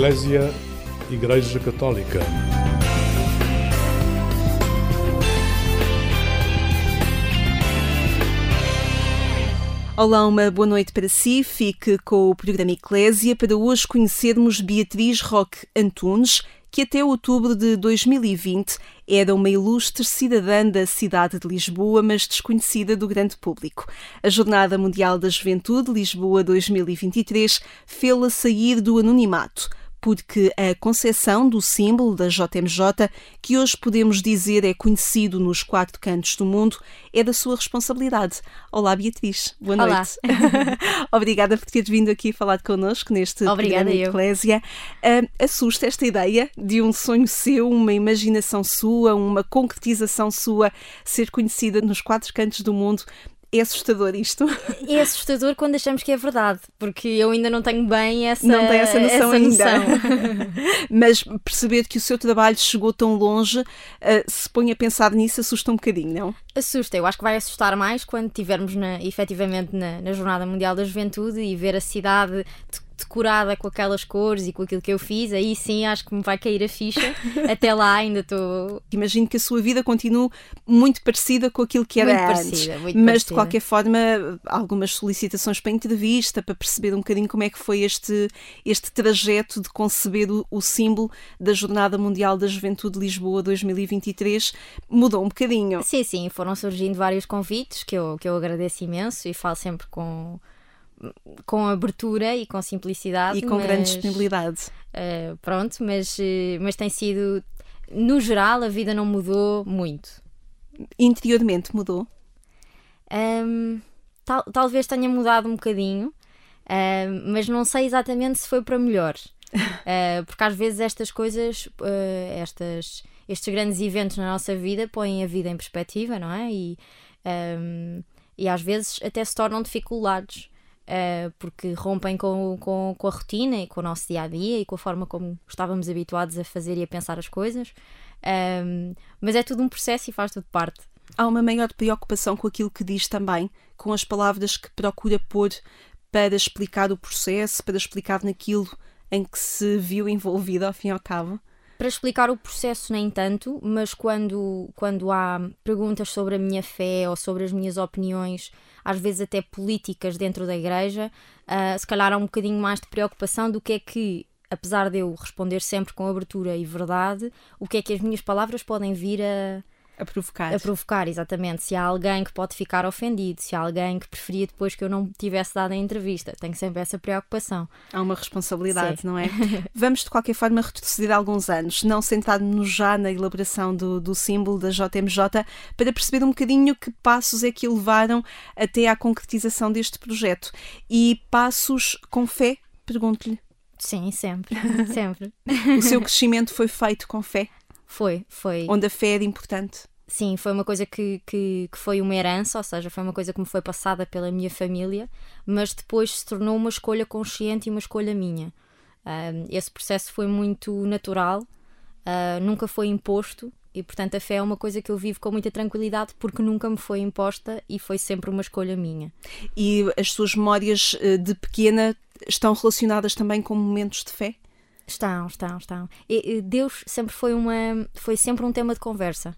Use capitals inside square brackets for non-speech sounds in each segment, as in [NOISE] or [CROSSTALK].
Eclésia Igreja Católica. Olá, uma boa noite para si. Fique com o programa Eclésia para hoje conhecermos Beatriz Roque Antunes, que até outubro de 2020 era uma ilustre cidadã da cidade de Lisboa, mas desconhecida do grande público. A Jornada Mundial da Juventude Lisboa 2023 fê-la sair do anonimato porque a concepção do símbolo da JMJ, que hoje podemos dizer é conhecido nos quatro cantos do mundo, é da sua responsabilidade. Olá, Beatriz. Boa noite. [LAUGHS] Obrigada por teres vindo aqui falar connosco neste Obrigada, programa. Eclésia. Ah, assusta esta ideia de um sonho seu, uma imaginação sua, uma concretização sua ser conhecida nos quatro cantos do mundo. É assustador isto. É assustador quando achamos que é verdade, porque eu ainda não tenho bem essa, Não tem essa noção ainda. noção. [LAUGHS] Mas perceber que o seu trabalho chegou tão longe, ah, se põe a pensar nisso, assusta um bocadinho, não? Assusta, eu acho que vai assustar mais quando estivermos na, efetivamente na, na Jornada Mundial da Juventude e ver a cidade de- decorada com aquelas cores e com aquilo que eu fiz, aí sim acho que me vai cair a ficha. [LAUGHS] Até lá ainda estou. Imagino que a sua vida continue muito parecida com aquilo que era Muito antes. parecida, muito mas, de parecida. qualquer forma, algumas solicitações para entrevista, para perceber um bocadinho como é que foi este, este trajeto de conceber o, o símbolo da Jornada Mundial da Juventude de Lisboa 2023, mudou um bocadinho. Sim, sim, foram surgindo vários convites que eu, que eu agradeço imenso e falo sempre com, com abertura e com simplicidade. E com grande mas- disponibilidade. Uh, pronto, mas, uh, mas tem sido. No geral, a vida não mudou muito. Interiormente mudou. Um, tal- talvez tenha mudado um bocadinho, um, mas não sei exatamente se foi para melhor. Uh, [LAUGHS] porque às vezes estas coisas, uh, estas, estes grandes eventos na nossa vida põem a vida em perspectiva, não é? E, um, e às vezes até se tornam dificuldades. Uh, porque rompem com, com, com a rotina e com o nosso dia a dia e com a forma como estávamos habituados a fazer e a pensar as coisas. Um, mas é tudo um processo e faz tudo parte. Há uma maior preocupação com aquilo que diz também, com as palavras que procura pôr para explicar o processo, para explicar naquilo em que se viu envolvida, ao fim e ao cabo. Para explicar o processo, nem tanto, mas quando, quando há perguntas sobre a minha fé ou sobre as minhas opiniões, às vezes até políticas dentro da igreja, ah, se calhar há um bocadinho mais de preocupação do que é que, apesar de eu responder sempre com abertura e verdade, o que é que as minhas palavras podem vir a, A provocar. a provocar, exatamente. Se há alguém que pode ficar ofendido, se há alguém que preferia depois que eu não tivesse dado a entrevista. Tenho sempre essa preocupação. Há uma responsabilidade, Sim. não é? [LAUGHS] Vamos, de qualquer forma, retroceder alguns anos, não sentado-nos já na elaboração do, do símbolo da JMJ, para perceber um bocadinho que passos é que levaram até à concretização deste projeto. E passos com fé? Pergunto-lhe. Sim, sempre, [LAUGHS] sempre. O seu crescimento foi feito com fé? Foi, foi. Onde a fé era importante? Sim, foi uma coisa que, que, que foi uma herança, ou seja, foi uma coisa que me foi passada pela minha família, mas depois se tornou uma escolha consciente e uma escolha minha. Ahm, esse processo foi muito natural, ah, nunca foi imposto, e portanto a fé é uma coisa que eu vivo com muita tranquilidade porque nunca me foi imposta e foi sempre uma escolha minha. E as suas memórias eh, de pequena estão relacionadas também com momentos de fé? Estão, estão, estão. E Deus sempre foi uma, foi sempre um tema de conversa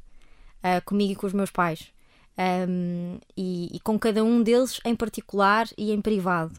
ah, comigo e com os meus pais. Ahm, e, e com cada um deles em particular e em privado.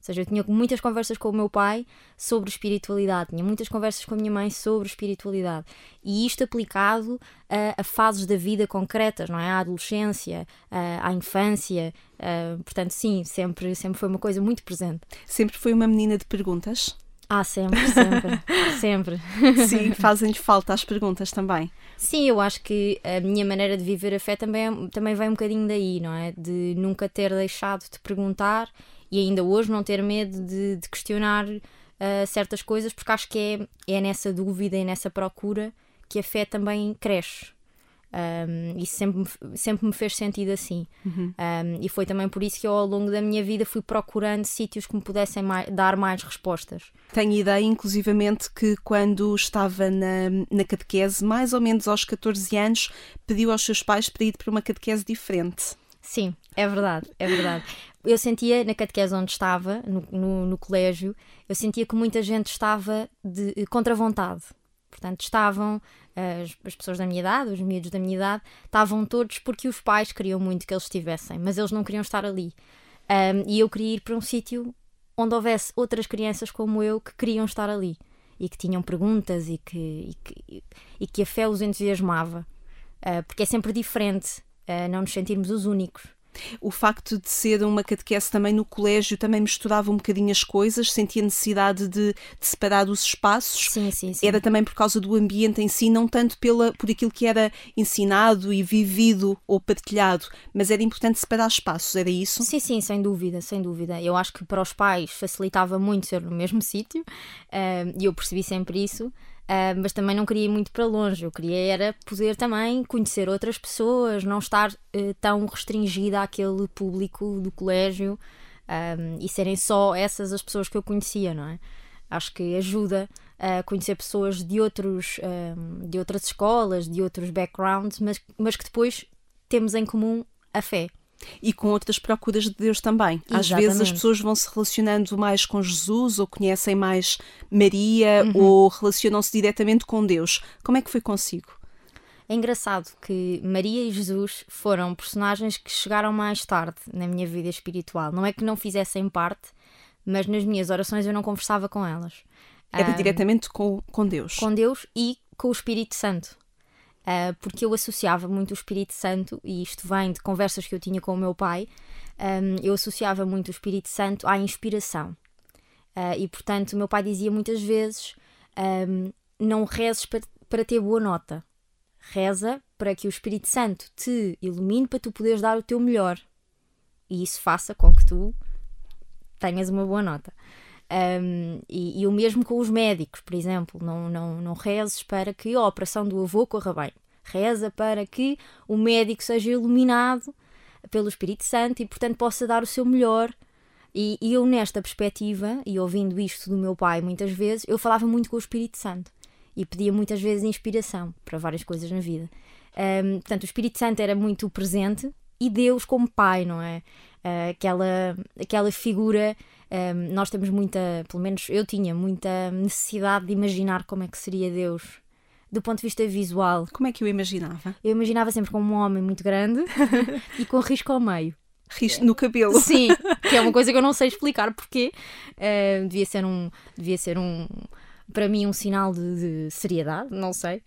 Ou seja, eu tinha muitas conversas com o meu pai sobre espiritualidade, tinha muitas conversas com a minha mãe sobre espiritualidade. E isto aplicado a, a fases da vida concretas, não é? À adolescência, à, à infância. ah, portanto, sim, sempre, sempre foi uma coisa muito presente. Sempre foi uma menina de perguntas? Ah, sempre, sempre, [LAUGHS] sempre. Sim, fazem-lhe falta as perguntas também. Sim, eu acho que a minha maneira de viver a fé também, é- também vem um bocadinho daí, não é? De nunca ter deixado de perguntar e ainda hoje não ter medo de, de questionar ah, certas coisas, porque acho que é, é nessa dúvida e nessa procura que a fé também cresce. Um, isso sempre, me- sempre me fez sentido assim. Um, e foi também por isso que eu, ao longo da minha vida, fui procurando sítios que me pudessem mai- dar mais respostas. Tenho ideia, inclusivamente, que quando estava na, na catequese, mais ou menos aos 14 anos, pediu aos seus pais para ir para uma catequese diferente. Sim, é verdade, é verdade. eu sentia, na catequese onde estava, no, no, no colégio, eu sentia que muita gente estava de, contra vontade. Portanto, estavam as, as, pessoas da minha idade, os miúdos da minha idade, estavam todos porque os pais queriam muito que eles estivessem, mas eles não queriam estar ali. Um, e eu queria ir para um sítio onde houvesse outras crianças como eu que queriam estar ali e que tinham perguntas e que, e que, e que a fé os entusiasmava. Uh, porque é sempre diferente uh, não nos sentirmos os únicos. O facto de ser uma catequese também no colégio também misturava um bocadinho as coisas, sentia necessidade de, de separar os espaços. Sim, sim, sim. Era também por causa do ambiente em si, não tanto pela, por aquilo que era ensinado e vivido ou partilhado, mas era importante separar espaços, era isso? Sim, sim, sem dúvida, sem dúvida. Eu acho que para os pais facilitava muito ser no mesmo [LAUGHS] sítio uh, e eu percebi sempre isso. Uh, mas também não queria ir muito para longe. Eu queria era poder também conhecer outras pessoas, não estar uh, tão restringida àquele público do colégio um, e serem só essas as pessoas que eu conhecia, não é? Acho que ajuda a conhecer pessoas de, outros, um, de outras escolas, de outros backgrounds, mas, mas que depois temos em comum a fé e com outras procuras de Deus também. Às Exatamente. vezes as pessoas vão se relacionando mais com Jesus ou conhecem mais Maria uhum. ou relacionam-se diretamente com Deus. Como é que foi consigo? É engraçado que Maria e Jesus foram personagens que chegaram mais tarde na minha vida espiritual. Não é que não fizessem parte, mas nas minhas orações eu não conversava com elas. Era um, diretamente com, com Deus. Com Deus e com o Espírito Santo uh, porque eu associava muito o Espírito Santo, e isto vem de conversas que eu tinha com o meu pai, um, eu associava muito o Espírito Santo à inspiração. Uh, e portanto, o meu pai dizia muitas vezes: um, não rezes para, para ter boa nota, reza para que o Espírito Santo te ilumine para tu poderes dar o teu melhor. E isso faça com que tu tenhas uma boa nota. Um, e, e, o mesmo com os médicos, por exemplo, não, não, não rezes para que a operação do avô corra bem. Reza para que o médico seja iluminado pelo Espírito Santo e, portanto, possa dar o seu melhor. E, e eu, nesta perspectiva, e ouvindo isto do meu pai muitas vezes, eu falava muito com o Espírito Santo e pedia muitas vezes inspiração para várias coisas na vida. Um, portanto, o Espírito Santo era muito presente e Deus como pai, não é? Uh, aquela, aquela figura um, nós temos muita, pelo menos eu tinha muita necessidade de imaginar como é que seria Deus do ponto de vista visual. Como é que eu imaginava? Eu imaginava sempre como um homem muito grande [LAUGHS] e com risco ao meio. Risco no cabelo. Sim, [LAUGHS] que é uma coisa que eu não sei explicar porque uh, devia ser um, devia ser um, para mim um sinal de, de seriedade, não sei.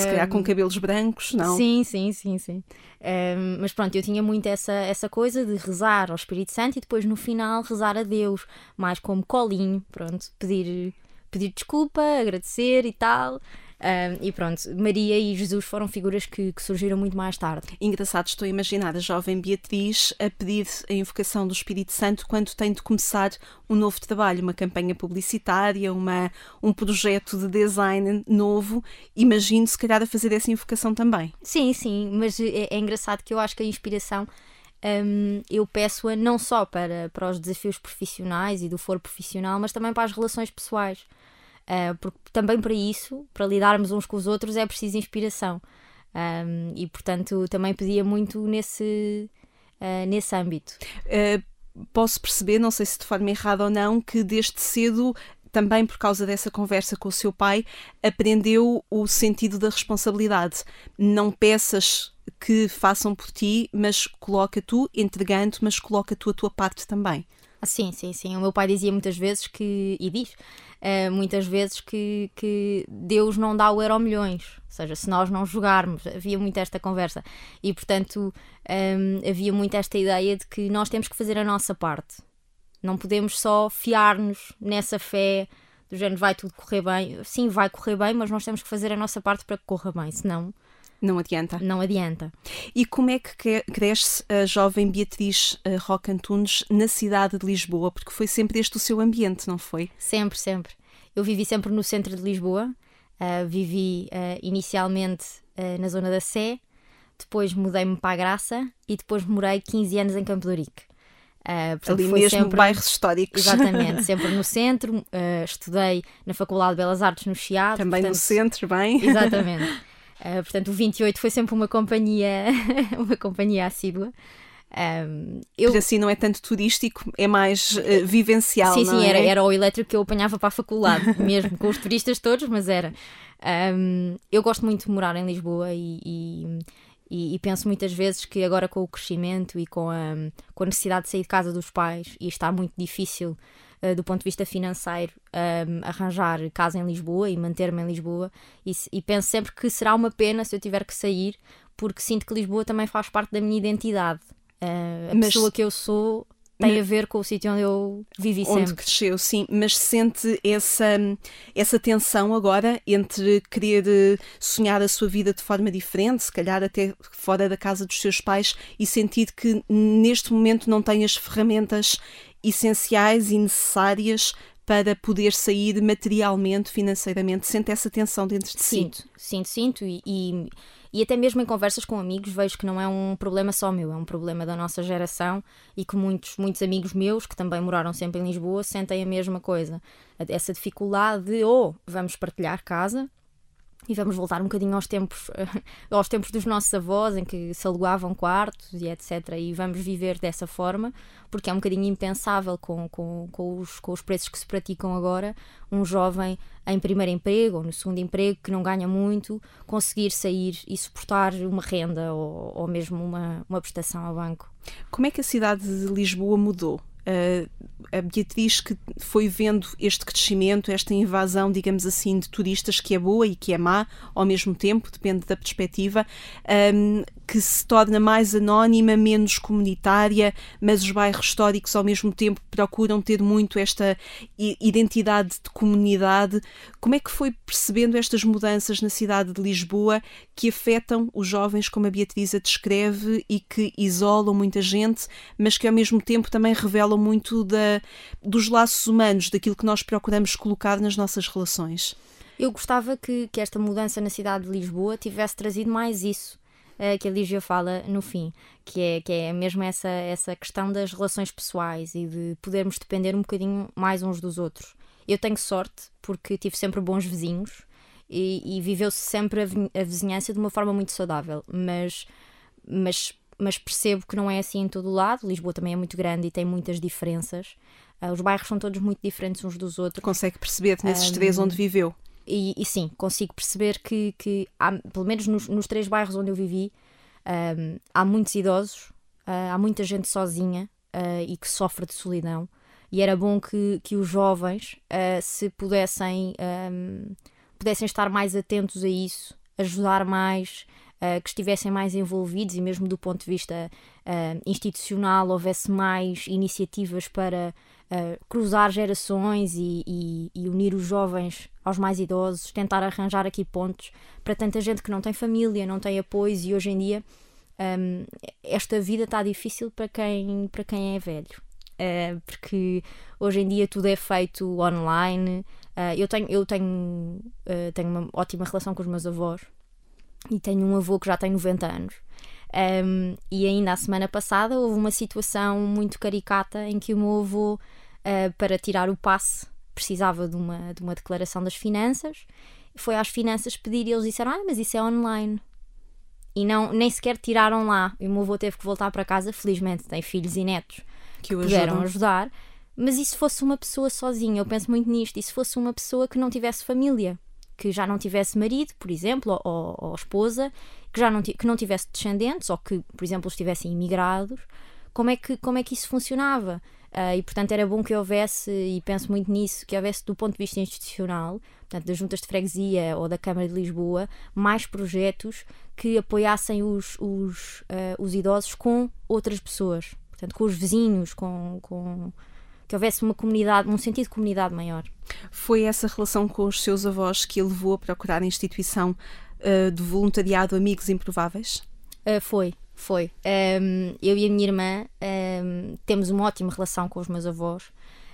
Se calhar com cabelos brancos, não? Sim, sim, sim, sim. Um, mas pronto, eu tinha muito essa, essa coisa de rezar ao Espírito Santo e depois no final rezar a Deus, mais como colinho, pronto, pedir, pedir desculpa, agradecer e tal. Um, e pronto, Maria e Jesus foram figuras que, que, surgiram muito mais tarde. Engraçado, estou a imaginar a jovem Beatriz a pedir a invocação do Espírito Santo quando tem de começar um novo trabalho, uma campanha publicitária, uma, um projeto de design novo. Imagino se calhar a fazer essa invocação também. Sim, sim, mas é, é engraçado que eu acho que a inspiração um, eu peço-a não só para, para os desafios profissionais e do foro profissional, mas também para as relações pessoais. Uh, porque também para isso, para lidarmos uns com os outros, é preciso inspiração. Um, e portanto também pedia muito nesse, uh, nesse âmbito. Uh, posso perceber, não sei se de forma errada ou não, que desde cedo também por causa dessa conversa com o seu pai, aprendeu o sentido da responsabilidade. Não peças que façam por ti, mas coloca tu, entregando, mas coloca tu a tua parte também. Ah, sim, sim, sim. O meu pai dizia muitas vezes que, e diz uh, muitas vezes, que, que Deus não dá o euro milhões. Ou seja, se nós não jogarmos, havia muito esta conversa. E portanto, um, havia muito esta ideia de que nós temos que fazer a nossa parte. Não podemos só fiar-nos nessa fé do género vai tudo correr bem. Sim, vai correr bem, mas nós temos que fazer a nossa parte para que corra bem, senão não adianta. Não adianta. E como é que cresce a jovem Beatriz eh, Roca Antunes na cidade de Lisboa? Porque foi sempre este o seu ambiente, não foi? Sempre, sempre. Eu vivi sempre no centro de Lisboa. Uh, vivi uh, inicialmente uh, na zona da Sé, depois mudei-me para a Graça e depois morei 15 anos em Campo de Ourique. Uh, portanto, Ali mesmo sempre, bairros históricos. Exatamente, [LAUGHS] sempre no centro. Uh, estudei na Faculdade de Belas Artes no Chiado. Também portanto, no centro, bem. Exatamente. Uh, portanto, o 28 foi sempre uma companhia, [LAUGHS] uma companhia assídua. Um, eu... Mas assim não é tanto turístico, é mais uh, vivencial. Sim, sim, é? era, era o elétrico que eu apanhava para a faculdade, [LAUGHS] mesmo com os turistas todos, mas era. Um, eu gosto muito de morar em Lisboa e, e, e, e, penso muitas vezes que agora com o crescimento e com a, com a necessidade de sair de casa dos pais, e está muito difícil uh, do ponto de vista financeiro um, arranjar casa em Lisboa e manter-me em Lisboa, e, e penso sempre que será uma pena se eu tiver que sair, porque sinto que Lisboa também faz parte da minha identidade. Uh, a Mas... pessoa que eu sou tem a ver com o sítio onde eu vivi onde sempre. cresceu, sim, mas sente essa, essa tensão agora entre querer eh, sonhar a sua vida de forma diferente, se calhar até fora da casa dos seus pais, e sentir que neste momento não tem as ferramentas essenciais e necessárias para poder sair materialmente, financeiramente, sente essa tensão dentro de si. Sinto, sinto, sinto e, e e até mesmo em conversas com amigos vejo que não é um problema só meu, é um problema da nossa geração e que muitos, muitos amigos meus, que também moraram sempre em Lisboa, sentem a mesma coisa. Essa dificuldade de, ou oh, vamos partilhar casa, e vamos voltar um bocadinho aos tempos, [LAUGHS] aos tempos dos nossos avós, em que se alugavam quartos e etc. E vamos viver dessa forma, porque é um bocadinho impensável com, com, com, os, com os preços que se praticam agora, um jovem em primeiro emprego ou no segundo emprego que não ganha muito, conseguir sair e suportar uma renda ou, ou mesmo uma, uma prestação ao banco. Como é que a cidade de Lisboa mudou? Uh, a Beatriz que foi vendo este crescimento, esta invasão, digamos assim, de turistas que é boa e que é má ao mesmo tempo, depende da perspectiva, um, que se torna mais anónima, menos comunitária, mas os bairros históricos ao mesmo tempo procuram ter muito esta identidade de comunidade. Como é que foi percebendo estas mudanças na cidade de Lisboa que afetam os jovens, como a Beatriz a descreve, e que isolam muita gente, mas que ao mesmo tempo também revelam muito da, dos laços humanos, daquilo que nós procuramos colocar nas nossas relações? Eu gostava que, que esta mudança na cidade de Lisboa tivesse trazido mais isso uh, que a Lígia fala no fim, que é, que é mesmo essa, essa questão das relações pessoais e de podermos depender um bocadinho mais uns dos outros. Eu tenho sorte porque tive sempre bons vizinhos e, e viveu-se sempre a, a vizinhança de uma forma muito saudável, mas, mas, mas percebo que não é assim em todo o lado. Lisboa também é muito grande e tem muitas diferenças. Uh, os bairros são todos muito diferentes uns dos outros. Consegue perceber nesses um, três onde viveu? E, e, sim, consigo perceber que, que há, pelo menos nos, nos três bairros onde eu vivi, um, há muitos idosos, uh, há muita gente sozinha uh, e que sofre de solidão. E era bom que, que os jovens uh, se pudessem, um, pudessem estar mais atentos a isso, ajudar mais, que estivessem mais envolvidos e mesmo do ponto de vista institucional houvesse mais iniciativas para uh, cruzar gerações e, e, e, unir os jovens aos mais idosos, tentar arranjar aqui pontos para tanta gente que não tem família, não tem apoios e hoje em dia um, esta vida está difícil para quem, para quem é velho. Uh, porque hoje em dia tudo é feito online. Uh, eu tenho, eu tenho, uh, tenho uma ótima relação com os meus avós e tenho um avô que já tem 90 anos. Um, e ainda a semana passada houve uma situação muito caricata em que o meu avô, uh, para tirar o passe, precisava de uma, de uma declaração das finanças. Foi às finanças pedir e eles disseram: Ah, mas isso é online. E não, nem sequer tiraram lá. E o meu avô teve que voltar para casa. Felizmente tem filhos e netos que, que puderam ajudar. Mas e se fosse uma pessoa sozinha? Eu penso muito nisto. E se fosse uma pessoa que não tivesse família? Que já não tivesse marido, por exemplo, ou, ou esposa, que já não, que não tivesse descendentes, ou que, por exemplo, estivessem imigrados, como é que, como é que isso funcionava? Uh, e portanto era bom que houvesse, e penso muito nisso, que houvesse do ponto de vista institucional, portanto das juntas de freguesia ou da Câmara de Lisboa, mais projetos que apoiassem os, os, uh, os idosos com outras pessoas, portanto com os vizinhos, com, com que houvesse uma comunidade, um sentido de comunidade maior. Foi essa relação com os seus avós que a levou a procurar a instituição uh, de voluntariado Amigos Improváveis? Uh, foi, foi. Um, eu e a minha irmã um, temos uma ótima relação com os meus avós.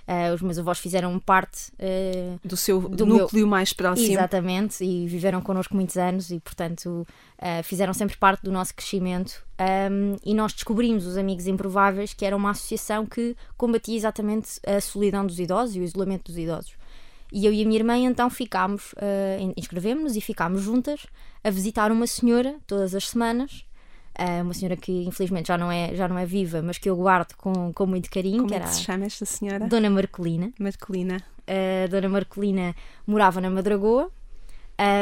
Uh, os meus avós fizeram parte uh, do seu do núcleo meu... mais próximo. Exatamente, e viveram connosco muitos anos e, portanto, uh, fizeram sempre parte do nosso crescimento. Um, e nós descobrimos os Amigos Improváveis, que era uma associação que combatia exatamente a solidão dos idosos e o isolamento dos idosos. E eu e a minha irmã então ficámos, inscrevemos-nos e ficámos juntas a visitar uma senhora todas as semanas uma senhora que infelizmente já não é, já não é viva, mas que eu guardo com, com muito carinho. Como que é era que se chama esta senhora? Dona Marcolina. Marcolina. A Dona Marcolina morava na Madragoa,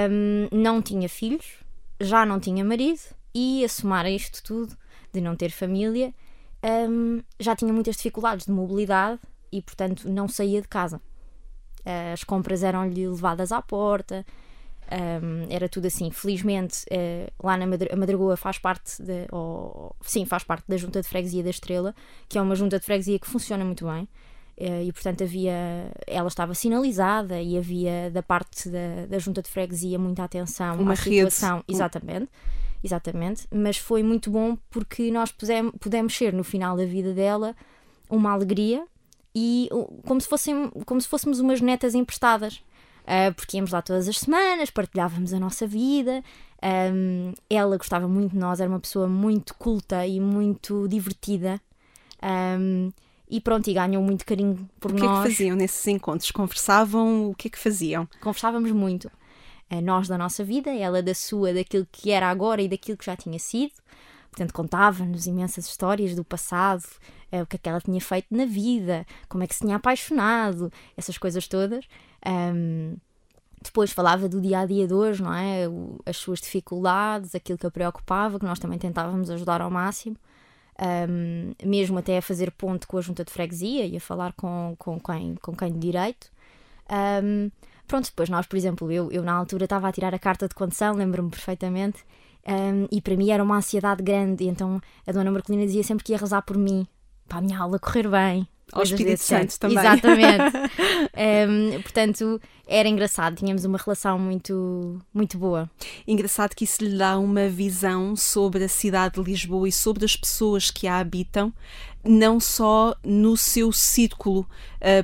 um, não tinha filhos, já não tinha marido e a somar a isto tudo, de não ter família, um, já tinha muitas dificuldades de mobilidade e, portanto, não saía de casa. As compras eram-lhe levadas à porta, um, era tudo assim. Felizmente, uh, lá na Madra Madragoa faz parte, de, ou, sim, faz parte da Junta de Freguesia da Estrela, que é uma junta de freguesia que funciona muito bem. Uh, e portanto havia ela estava sinalizada e havia da parte da, da junta de freguesia muita atenção uma à situação rede. exatamente exatamente mas foi muito bom porque nós pusemos, pudemos ser no final da vida dela uma alegria e como se, fossem, como se fôssemos umas netas emprestadas, uh, porque íamos lá todas as semanas, partilhávamos a nossa vida. Um, ela gostava muito de nós, era uma pessoa muito culta e muito divertida. Um, e pronto, e ganhou muito carinho por nós. O que é que faziam nesses encontros? Conversavam? O que é que faziam? Conversávamos muito. Uh, nós da nossa vida, ela da sua, daquilo que era agora e daquilo que já tinha sido. Portanto, contava-nos imensas histórias do passado, uh, o que é que ela tinha feito na vida, como é que se tinha apaixonado, essas coisas todas. Um, depois falava do dia a dia de hoje, não é? As suas dificuldades, aquilo que a preocupava, que nós também tentávamos ajudar ao máximo. Um, mesmo até a fazer ponto com a junta de freguesia e a falar com, com, quem, com quem de direito. Um, pronto, depois nós, por exemplo, eu, eu na altura estava a tirar a carta de condução, lembro-me perfeitamente, um, e para mim era uma ansiedade grande. Então a dona Marcolina dizia sempre que ia rezar por mim, para a minha aula correr bem. Ao Espírito Santo também. Exatamente. um, [LAUGHS] portanto, era engraçado, tínhamos uma relação muito, muito boa. Engraçado que isso lhe dá uma visão sobre a cidade de Lisboa e sobre as pessoas que a habitam, não só no seu círculo,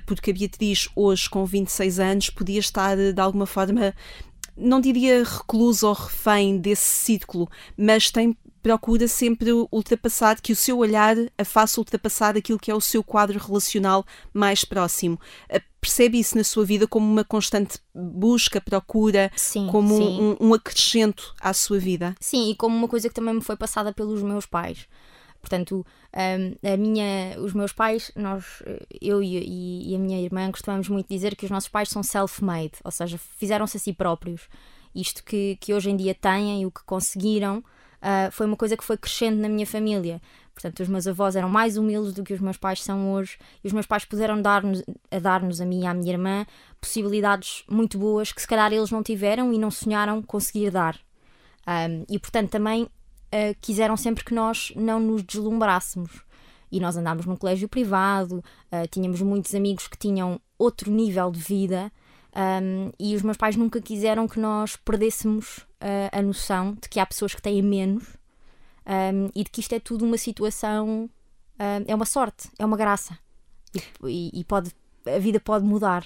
porque a Beatriz, hoje com 26 anos, podia estar de alguma forma não diria recluso ou refém desse círculo, mas tem procura sempre ultrapassar, que o seu olhar a faça ultrapassar aquilo que é o seu quadro relacional mais próximo. Eh, percebe isso na sua vida como uma constante busca, procura, sim, como sim. Um, um acrescento à sua vida? Sim, e como uma coisa que também me foi passada pelos meus pais. Portanto, a minha, os meus pais, nós, eu e, e, a minha irmã costumamos muito dizer que os nossos pais são self-made, ou seja, fizeram-se a si próprios. Isto que, que hoje em dia têm e o que conseguiram uh, foi uma coisa que foi crescendo na minha família. Portanto, os meus avós eram mais humildes do que os meus pais são hoje e os meus pais puderam dar-nos a dar-nos a mim e à minha irmã possibilidades muito boas que se calhar eles não tiveram e não sonharam conseguir dar. Um, e portanto também uh, quiseram sempre que nós não nos deslumbrássemos. E nós andámos num colégio privado, uh, tínhamos muitos amigos que tinham outro nível de vida um, e os meus pais nunca quiseram que nós perdêssemos uh, a noção de que há pessoas que têm menos um, e de que isto é tudo uma situação, é uma sorte, é uma graça e, e pode, a vida pode mudar.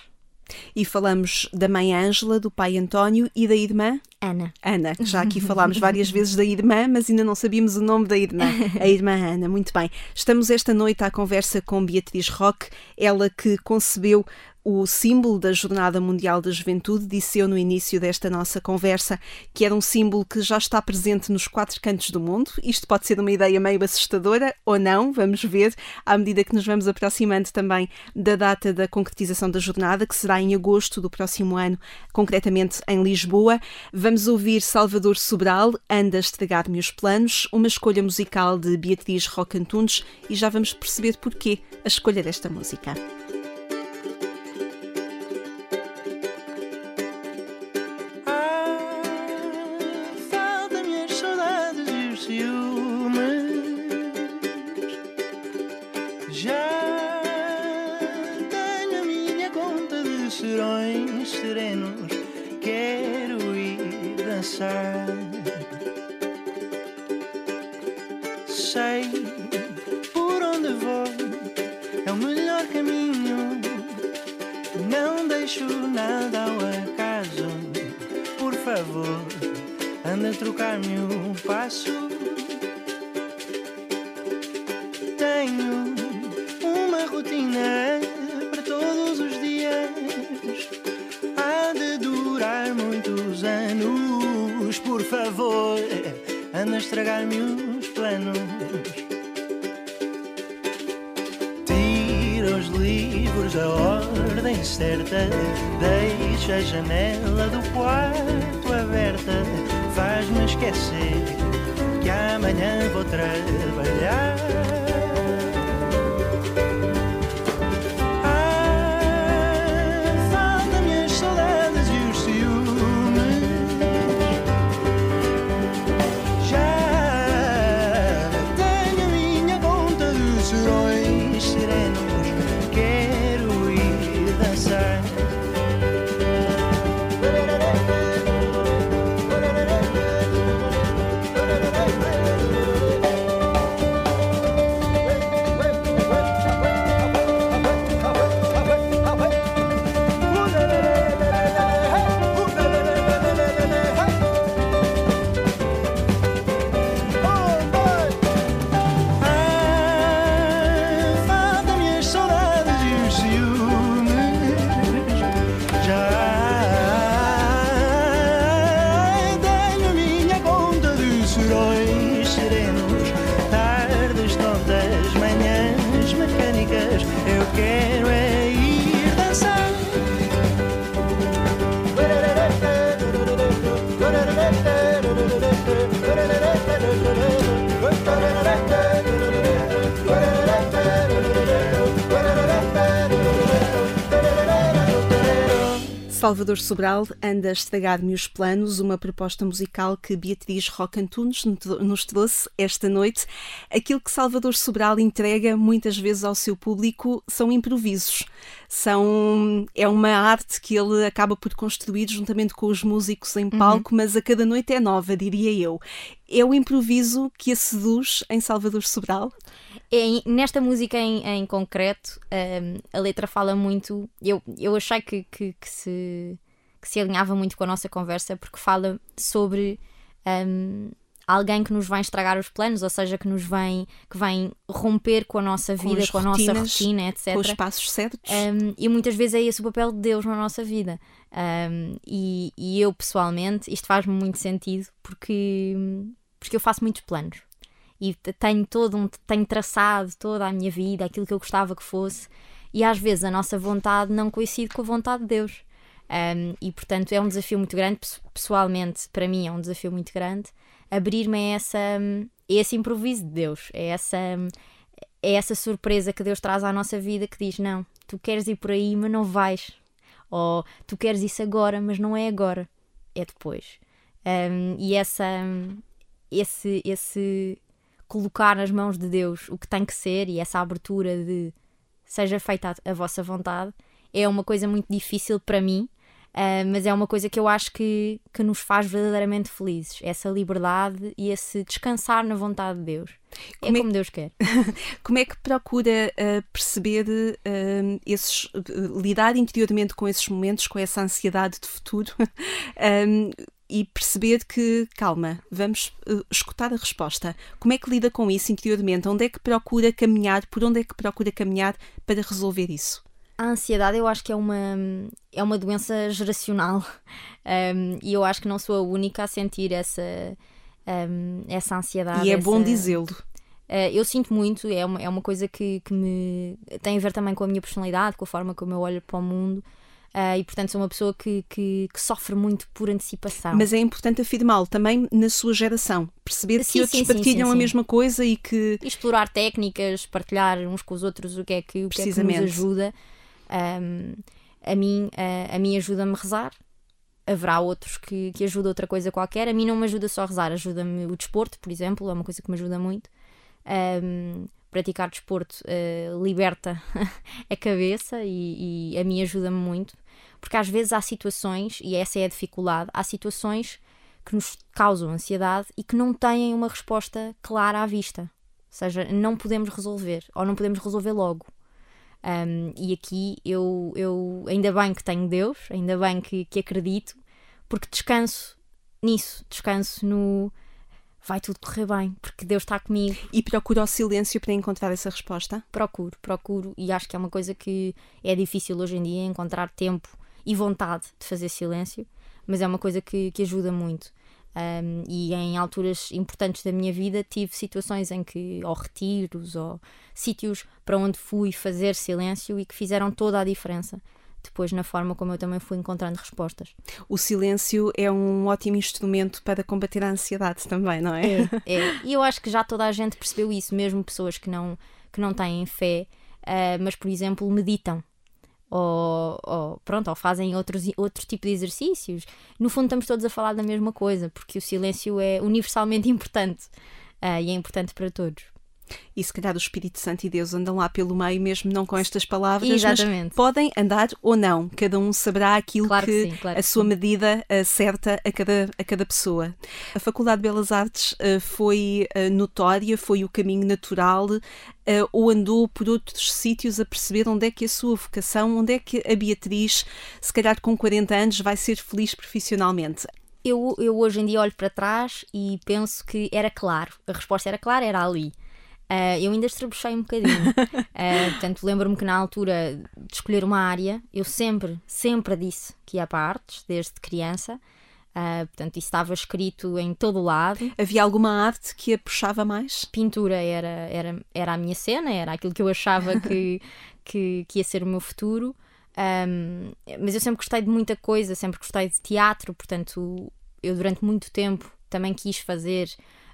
E falamos da mãe Ângela, do pai António e da irmã? Ana. Ana, já aqui falámos várias [LAUGHS] vezes da irmã, mas ainda não sabíamos o nome da irmã. A irmã Ana, muito bem. Estamos esta noite à conversa com Beatriz Roque, ela que concebeu o símbolo da Jornada Mundial da Juventude, disse eu no início desta nossa conversa, que era um símbolo que já está presente nos quatro cantos do mundo. Isto pode ser uma ideia meio assustadora ou não, vamos ver, à medida que nos vamos aproximando também da data da concretização da jornada, que será em agosto do próximo ano, concretamente em Lisboa. Vamos ouvir Salvador Sobral, Anda a Estragar-me os Planos, uma escolha musical de Beatriz Roque Antunes, e já vamos perceber porquê a escolha desta música. Sei por onde vou, é o melhor caminho. Não deixo nada ao acaso. Por favor, anda a trocar-me o passo. Tenho uma rotina a estragar-me os planos. Tira os livros da ordem certa, deixa a janela do quarto aberta, faz-me esquecer que amanhã vou trabalhar. Bye. Salvador Sobral anda a estragar-me os planos, uma proposta musical que Beatriz Roque Antunes nos trouxe esta noite. Aquilo que Salvador Sobral entrega muitas vezes ao seu público são improvisos. São, é uma arte que ele acaba por construir juntamente com os músicos em palco, mas a cada noite é nova, diria eu. É o improviso que a seduz em Salvador Sobral? É, nesta música em, em concreto, um, a letra fala muito. Eu, eu achei que, que, que se, que se alinhava muito com a nossa conversa, porque fala sobre um, alguém que nos vai estragar os planos, ou seja, que nos vem, que vem romper com a nossa Com vida, as com a nossa rotina, etc. Com os passos certos? Um, e muitas vezes é esse o papel de Deus na nossa vida. Um, e, e eu, pessoalmente, isto faz-me muito sentido porque, porque eu faço muitos planos. E tenho todo um, tenho traçado toda a minha vida, aquilo que eu gostava que fosse, e às vezes a nossa vontade não coincide com a vontade de Deus. Um, e portanto é um desafio muito grande, pes- pessoalmente, para mim é um desafio muito grande, abrir-me a, essa, a esse improviso de Deus, a essa, é essa surpresa que Deus traz à nossa vida que diz: Não, tu queres ir por aí, mas não vais. Ou tu queres isso agora, mas não é agora, é depois. Um, e essa, esse, esse colocar nas mãos de Deus o que tem que ser e essa abertura de seja feita a, a vossa vontade é uma coisa muito difícil para mim, uh, mas é uma coisa que eu acho que, que nos faz verdadeiramente felizes. Essa liberdade e esse descansar na vontade de Deus. É Como é como Deus quer. [LAUGHS] Como é que procura uh, perceber uh, esses, lidar interiormente com esses momentos, com essa ansiedade de futuro [LAUGHS] e perceber que, calma, vamos uh, escutar a resposta. Como é que lida com isso interiormente? Onde é que procura caminhar? Por onde é que procura caminhar para resolver isso? A ansiedade eu acho que é uma, é uma doença geracional [LAUGHS] um, e eu acho que não sou a única a sentir essa, um, essa ansiedade. e é essa- bom dizê-lo. Uh, eu sinto muito, é uma, é uma coisa que, que me tem a ver também com a minha personalidade, com a forma como eu olho para o mundo. Uh, e portanto sou uma pessoa que, que, que sofre muito por antecipação. Mas é importante afirmá-lo também na sua geração. Perceber Sim, que outros sim, partilham sim, a mesma coisa e que. Explorar técnicas, partilhar uns com os outros o que é que, o que, é que nos ajuda. Um, a mim, a, a mim ajuda-me a rezar. Haverá outros que, que ajudam outra coisa qualquer. A mim não me ajuda só a rezar, ajuda-me o desporto, por exemplo, é uma coisa que me ajuda muito. Um, praticar desporto uh, liberta [LAUGHS] a cabeça e, e a mim ajuda-me muito, porque às vezes há situações, e essa é a dificuldade, há situações que nos causam ansiedade e que não têm uma resposta clara à vista. Ou seja, não podemos resolver, ou não podemos resolver logo. Um, e aqui eu, eu ainda bem que tenho Deus, ainda bem que, que acredito, porque descanso nisso, descanso no vai tudo correr bem, porque Deus está comigo. E procura o silêncio para encontrar essa resposta. Procuro, procuro, e acho que é uma coisa que é difícil hoje em dia encontrar tempo e vontade de fazer silêncio, mas é uma coisa que, que ajuda muito. Um, e em alturas importantes da minha vida tive situações em que, ou retiros, ou sítios para onde fui fazer silêncio e que fizeram toda a diferença depois na forma como eu também fui encontrando respostas. O silêncio é um ótimo instrumento para combater a ansiedade também, não é? É, é. E eu acho que já toda a gente percebeu isso, mesmo pessoas que não, que não têm fé, uh, mas por exemplo meditam ou, ou, pronto, ou fazem outros, outro tipo de exercícios. No fundo, estamos todos a falar da mesma coisa, porque o silêncio é universalmente [LAUGHS] importante uh, e é importante para todos. E se calhar o Espírito Santo e Deus andam lá pelo meio, mesmo não com estas palavras, Exatamente. mas podem andar ou não. Cada um saberá aquilo claro que, que sim, claro a sua medida certa a cada, a cada pessoa. A Faculdade de Belas Artes uh, foi uh, notória, foi o caminho natural, uh, ou andou por outros sítios a perceber onde é que a sua vocação, onde é que a Beatriz, se calhar com 40 anos, vai ser feliz profissionalmente? Eu, eu hoje em dia olho para trás e penso que era claro. A resposta era clara, era ali. Uh, eu ainda estrebuchei um bocadinho. uh, [LAUGHS] portanto, lembro-me que na altura de escolher uma área, eu sempre, sempre disse que ia para artes, desde criança. Uh, portanto, isso estava escrito em todo o lado. Havia alguma arte que a puxava mais? Pintura era, era, era a minha cena, era aquilo que eu achava que, [LAUGHS] que, que ia ser o meu futuro. Um, mas eu sempre gostei de muita coisa, sempre gostei de teatro, portanto, eu durante muito tempo também quis fazer.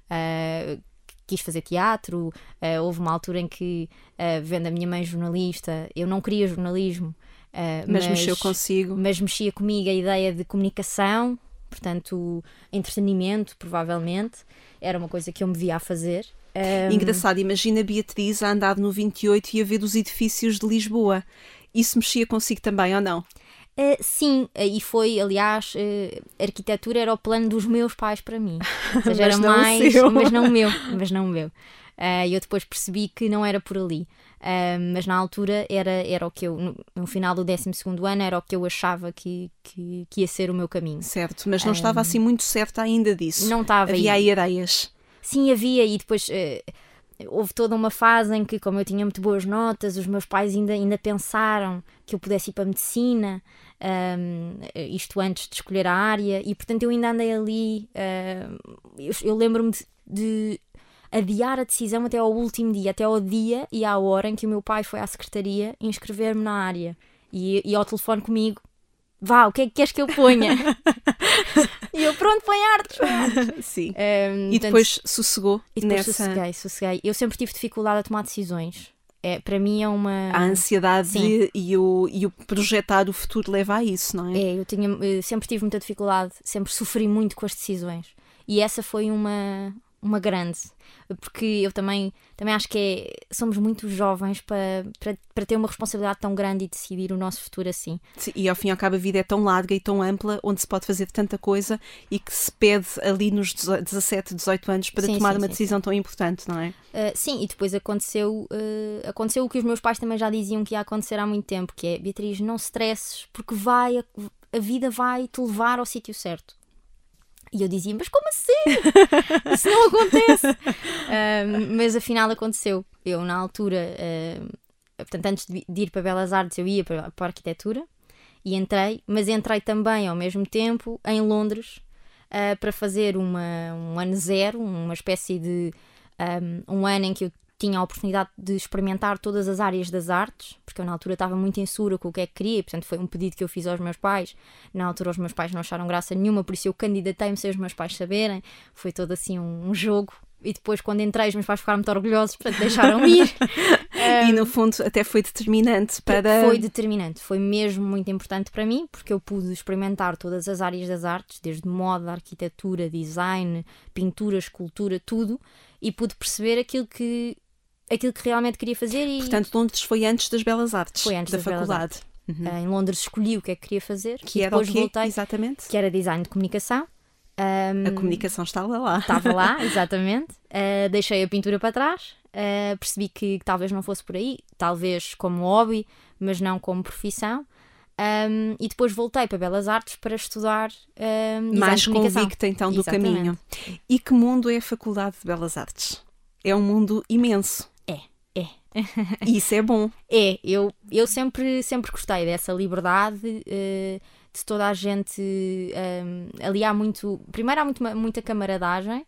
Uh, quis fazer teatro. Uh, houve uma altura em que, uh, vendo a minha mãe jornalista, eu não queria jornalismo. Uh, mas, mas mexeu consigo. Mas mexia comigo a ideia de comunicação, portanto, entretenimento, provavelmente. Era uma coisa que eu me via a fazer. Um... Engraçado, imagina Beatriz a andar no 28 e a ver os edifícios de Lisboa. Isso mexia consigo também ou não? Uh, sim, uh, e foi, aliás, uh, arquitetura era o plano dos meus pais para mim. Ou seja, [LAUGHS] era mais, mas não o meu, mas não o meu. E eu depois percebi que não era por ali. mas na altura era, era o que eu, no, no, final do 12 ano, era o que eu achava que, que, que ia ser o meu caminho. Certo, mas não estava assim muito certa ainda disso. Não estava. Havia aí ideias. Sim, havia, e depois houve toda uma fase em que, como eu tinha muito boas notas, os meus pais ainda, ainda pensaram que eu pudesse ir para a medicina, um, isto antes de escolher a área, e portanto eu ainda andei ali. eu, eu lembro-me de, de, adiar a decisão até ao último dia, até ao dia e à hora em que o meu pai foi à secretaria inscrever-me na área e, e ao telefone comigo. Vá, o que é que queres que eu ponha? [LAUGHS] e eu, pronto, põe artes. Sim. Um, e depois sossegou e depois nessa... sosseguei, sosseguei. Eu sempre tive dificuldade a tomar decisões. É, para mim é uma. A ansiedade e o, e o projetar o futuro leva a isso, não é? É, eu tinha, eu sempre tive muita dificuldade, sempre sofri muito com as decisões. E essa foi uma, uma grande, porque eu também, também acho que é, somos muito jovens para, para, para ter uma responsabilidade tão grande e decidir o nosso futuro assim. Sim, e ao fim e ao cabo a vida é tão larga e tão ampla onde se pode fazer tanta coisa e que se pede ali nos 17, 18 anos para sim, tomar sim, uma decisão tão importante, não é? Uh, sim, e depois aconteceu, uh, aconteceu o que os meus pais também já diziam que ia acontecer há muito tempo, que é Beatriz, não stresses, porque vai, a, a vida vai te levar ao sítio certo. E eu dizia, mas como assim? [LAUGHS] Isso não acontece. uh, mas afinal aconteceu. Eu, na altura, uh, portanto, antes de, ir para Belas Artes, eu ia para, para a arquitetura e entrei, mas entrei também ao mesmo tempo em Londres uh, para fazer uma, um ano zero, uma espécie de um, um ano em que eu tinha a oportunidade de experimentar todas as áreas das artes, porque eu na altura estava muito insegura com o que é que queria, e, portanto foi um pedido que eu fiz aos meus pais. Na altura os meus pais não acharam graça nenhuma, por isso eu candidatei-me sem os meus pais saberem. Foi todo assim um, um jogo. E depois, quando entrei, os meus pais ficaram muito orgulhosos, portanto deixaram [LAUGHS] ir. um, e no fundo, até foi determinante para. Foi determinante, foi mesmo muito importante para mim, porque eu pude experimentar todas as áreas das artes, desde moda, arquitetura, design, pintura, escultura, tudo, e pude perceber aquilo que aquilo que realmente queria fazer. E... Portanto, Londres foi antes das Belas Artes, foi antes da faculdade. Uhum. Uh, em Londres escolhi o que é que queria fazer. Que era o quê? Voltei, exatamente? Que era design de comunicação. Um, a comunicação estava lá. Estava lá, [LAUGHS] exatamente. Uh, deixei a pintura para trás. Uh, percebi que, que, talvez não fosse por aí, talvez como hobby, mas não como profissão. Um, e depois voltei para Belas Artes para estudar um, mais convicta então do Exatamente. caminho. E que mundo é a Faculdade de Belas Artes? É um mundo imenso. [LAUGHS] Isso é bom. É, eu, eu sempre, sempre gostei dessa liberdade uh, de de toda a gente. Um, ali há muito. Primeiro, há muito, muita camaradagem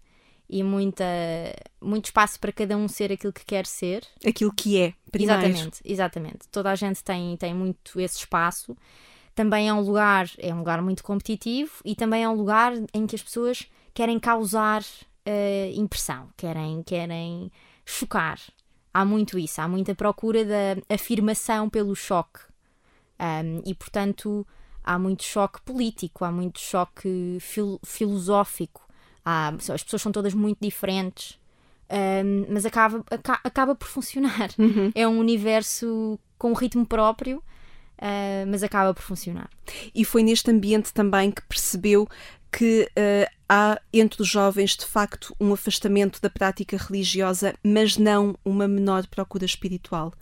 e muita, muito espaço para cada um ser aquilo que quer ser. Aquilo que é, primeiro. Exatamente, exatamente. Toda a gente tem, tem muito esse espaço. Também é um lugar, é um lugar muito competitivo e também é um lugar em que as pessoas querem causar uh, impressão, querem, querem chocar. Há muito isso, há muita procura da afirmação pelo choque. Um, e, portanto, há muito choque político, há muito choque fil filosófico, há, as pessoas são todas muito diferentes, um, mas acaba, aca acaba por funcionar. Uhum. É um universo com um ritmo próprio. Uh, mas acaba por funcionar. E foi neste ambiente também que percebeu que uh, há entre os jovens de facto um afastamento da prática religiosa, mas não uma menor procura espiritual.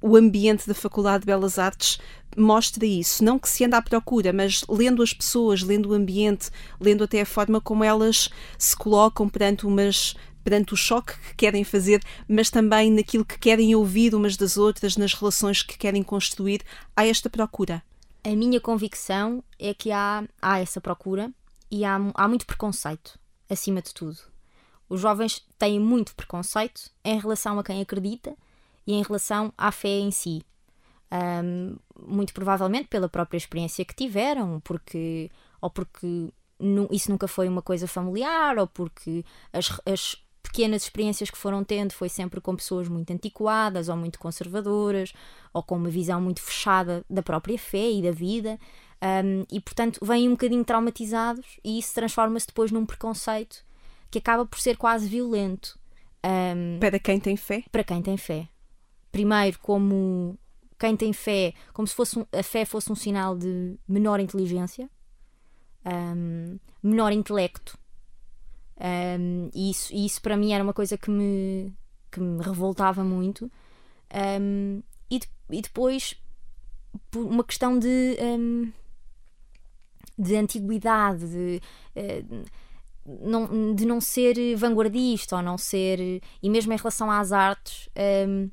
O ambiente da Faculdade de Belas Artes mostra isso. Não que se anda à procura, mas lendo as pessoas, lendo o ambiente, lendo até a forma como elas se colocam perante umas perante o choque que querem fazer, mas também naquilo que querem ouvir umas das outras, nas relações que querem construir, há esta procura. A minha convicção é que há, há essa procura, e há, há muito preconceito, acima de tudo. Os jovens têm muito preconceito em relação a quem acredita e em relação à fé em si. Um, muito provavelmente pela própria experiência que tiveram, porque ou porque isso nunca foi uma coisa familiar, ou porque as, as pequenas experiências que foram tendo foi sempre com pessoas muito antiquadas ou muito conservadoras, ou com uma visão muito fechada da própria fé e da vida. Um, e portanto vêm um bocadinho traumatizados e isso transforma-se depois num preconceito que acaba por ser quase violento. Um, para quem tem fé? Para quem tem fé. Primeiro, como quem tem fé, como se fosse um, a fé fosse um sinal de menor inteligência, um, menor intelecto. e isso, isso para mim era uma coisa que me, que me revoltava muito. e, de, e depois, uma questão de de antiguidade, de, eh, não, de não ser vanguardista ou não ser. E mesmo em relação às artes, um, ehm,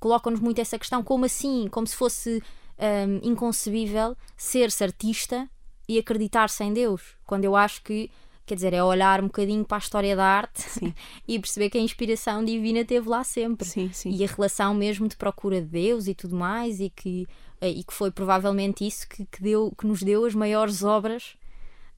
colocam-nos muito essa questão: como assim? Como se fosse um, ehm, inconcebível ser-se artista e acreditar-se em Deus, quando eu acho que. Quer dizer, é olhar um bocadinho para a história da arte [LAUGHS] e perceber que a inspiração divina teve lá sempre. Sim, sim. E a relação mesmo de procura de Deus e tudo mais, e que e que foi provavelmente isso que, que, deu, que nos deu as maiores obras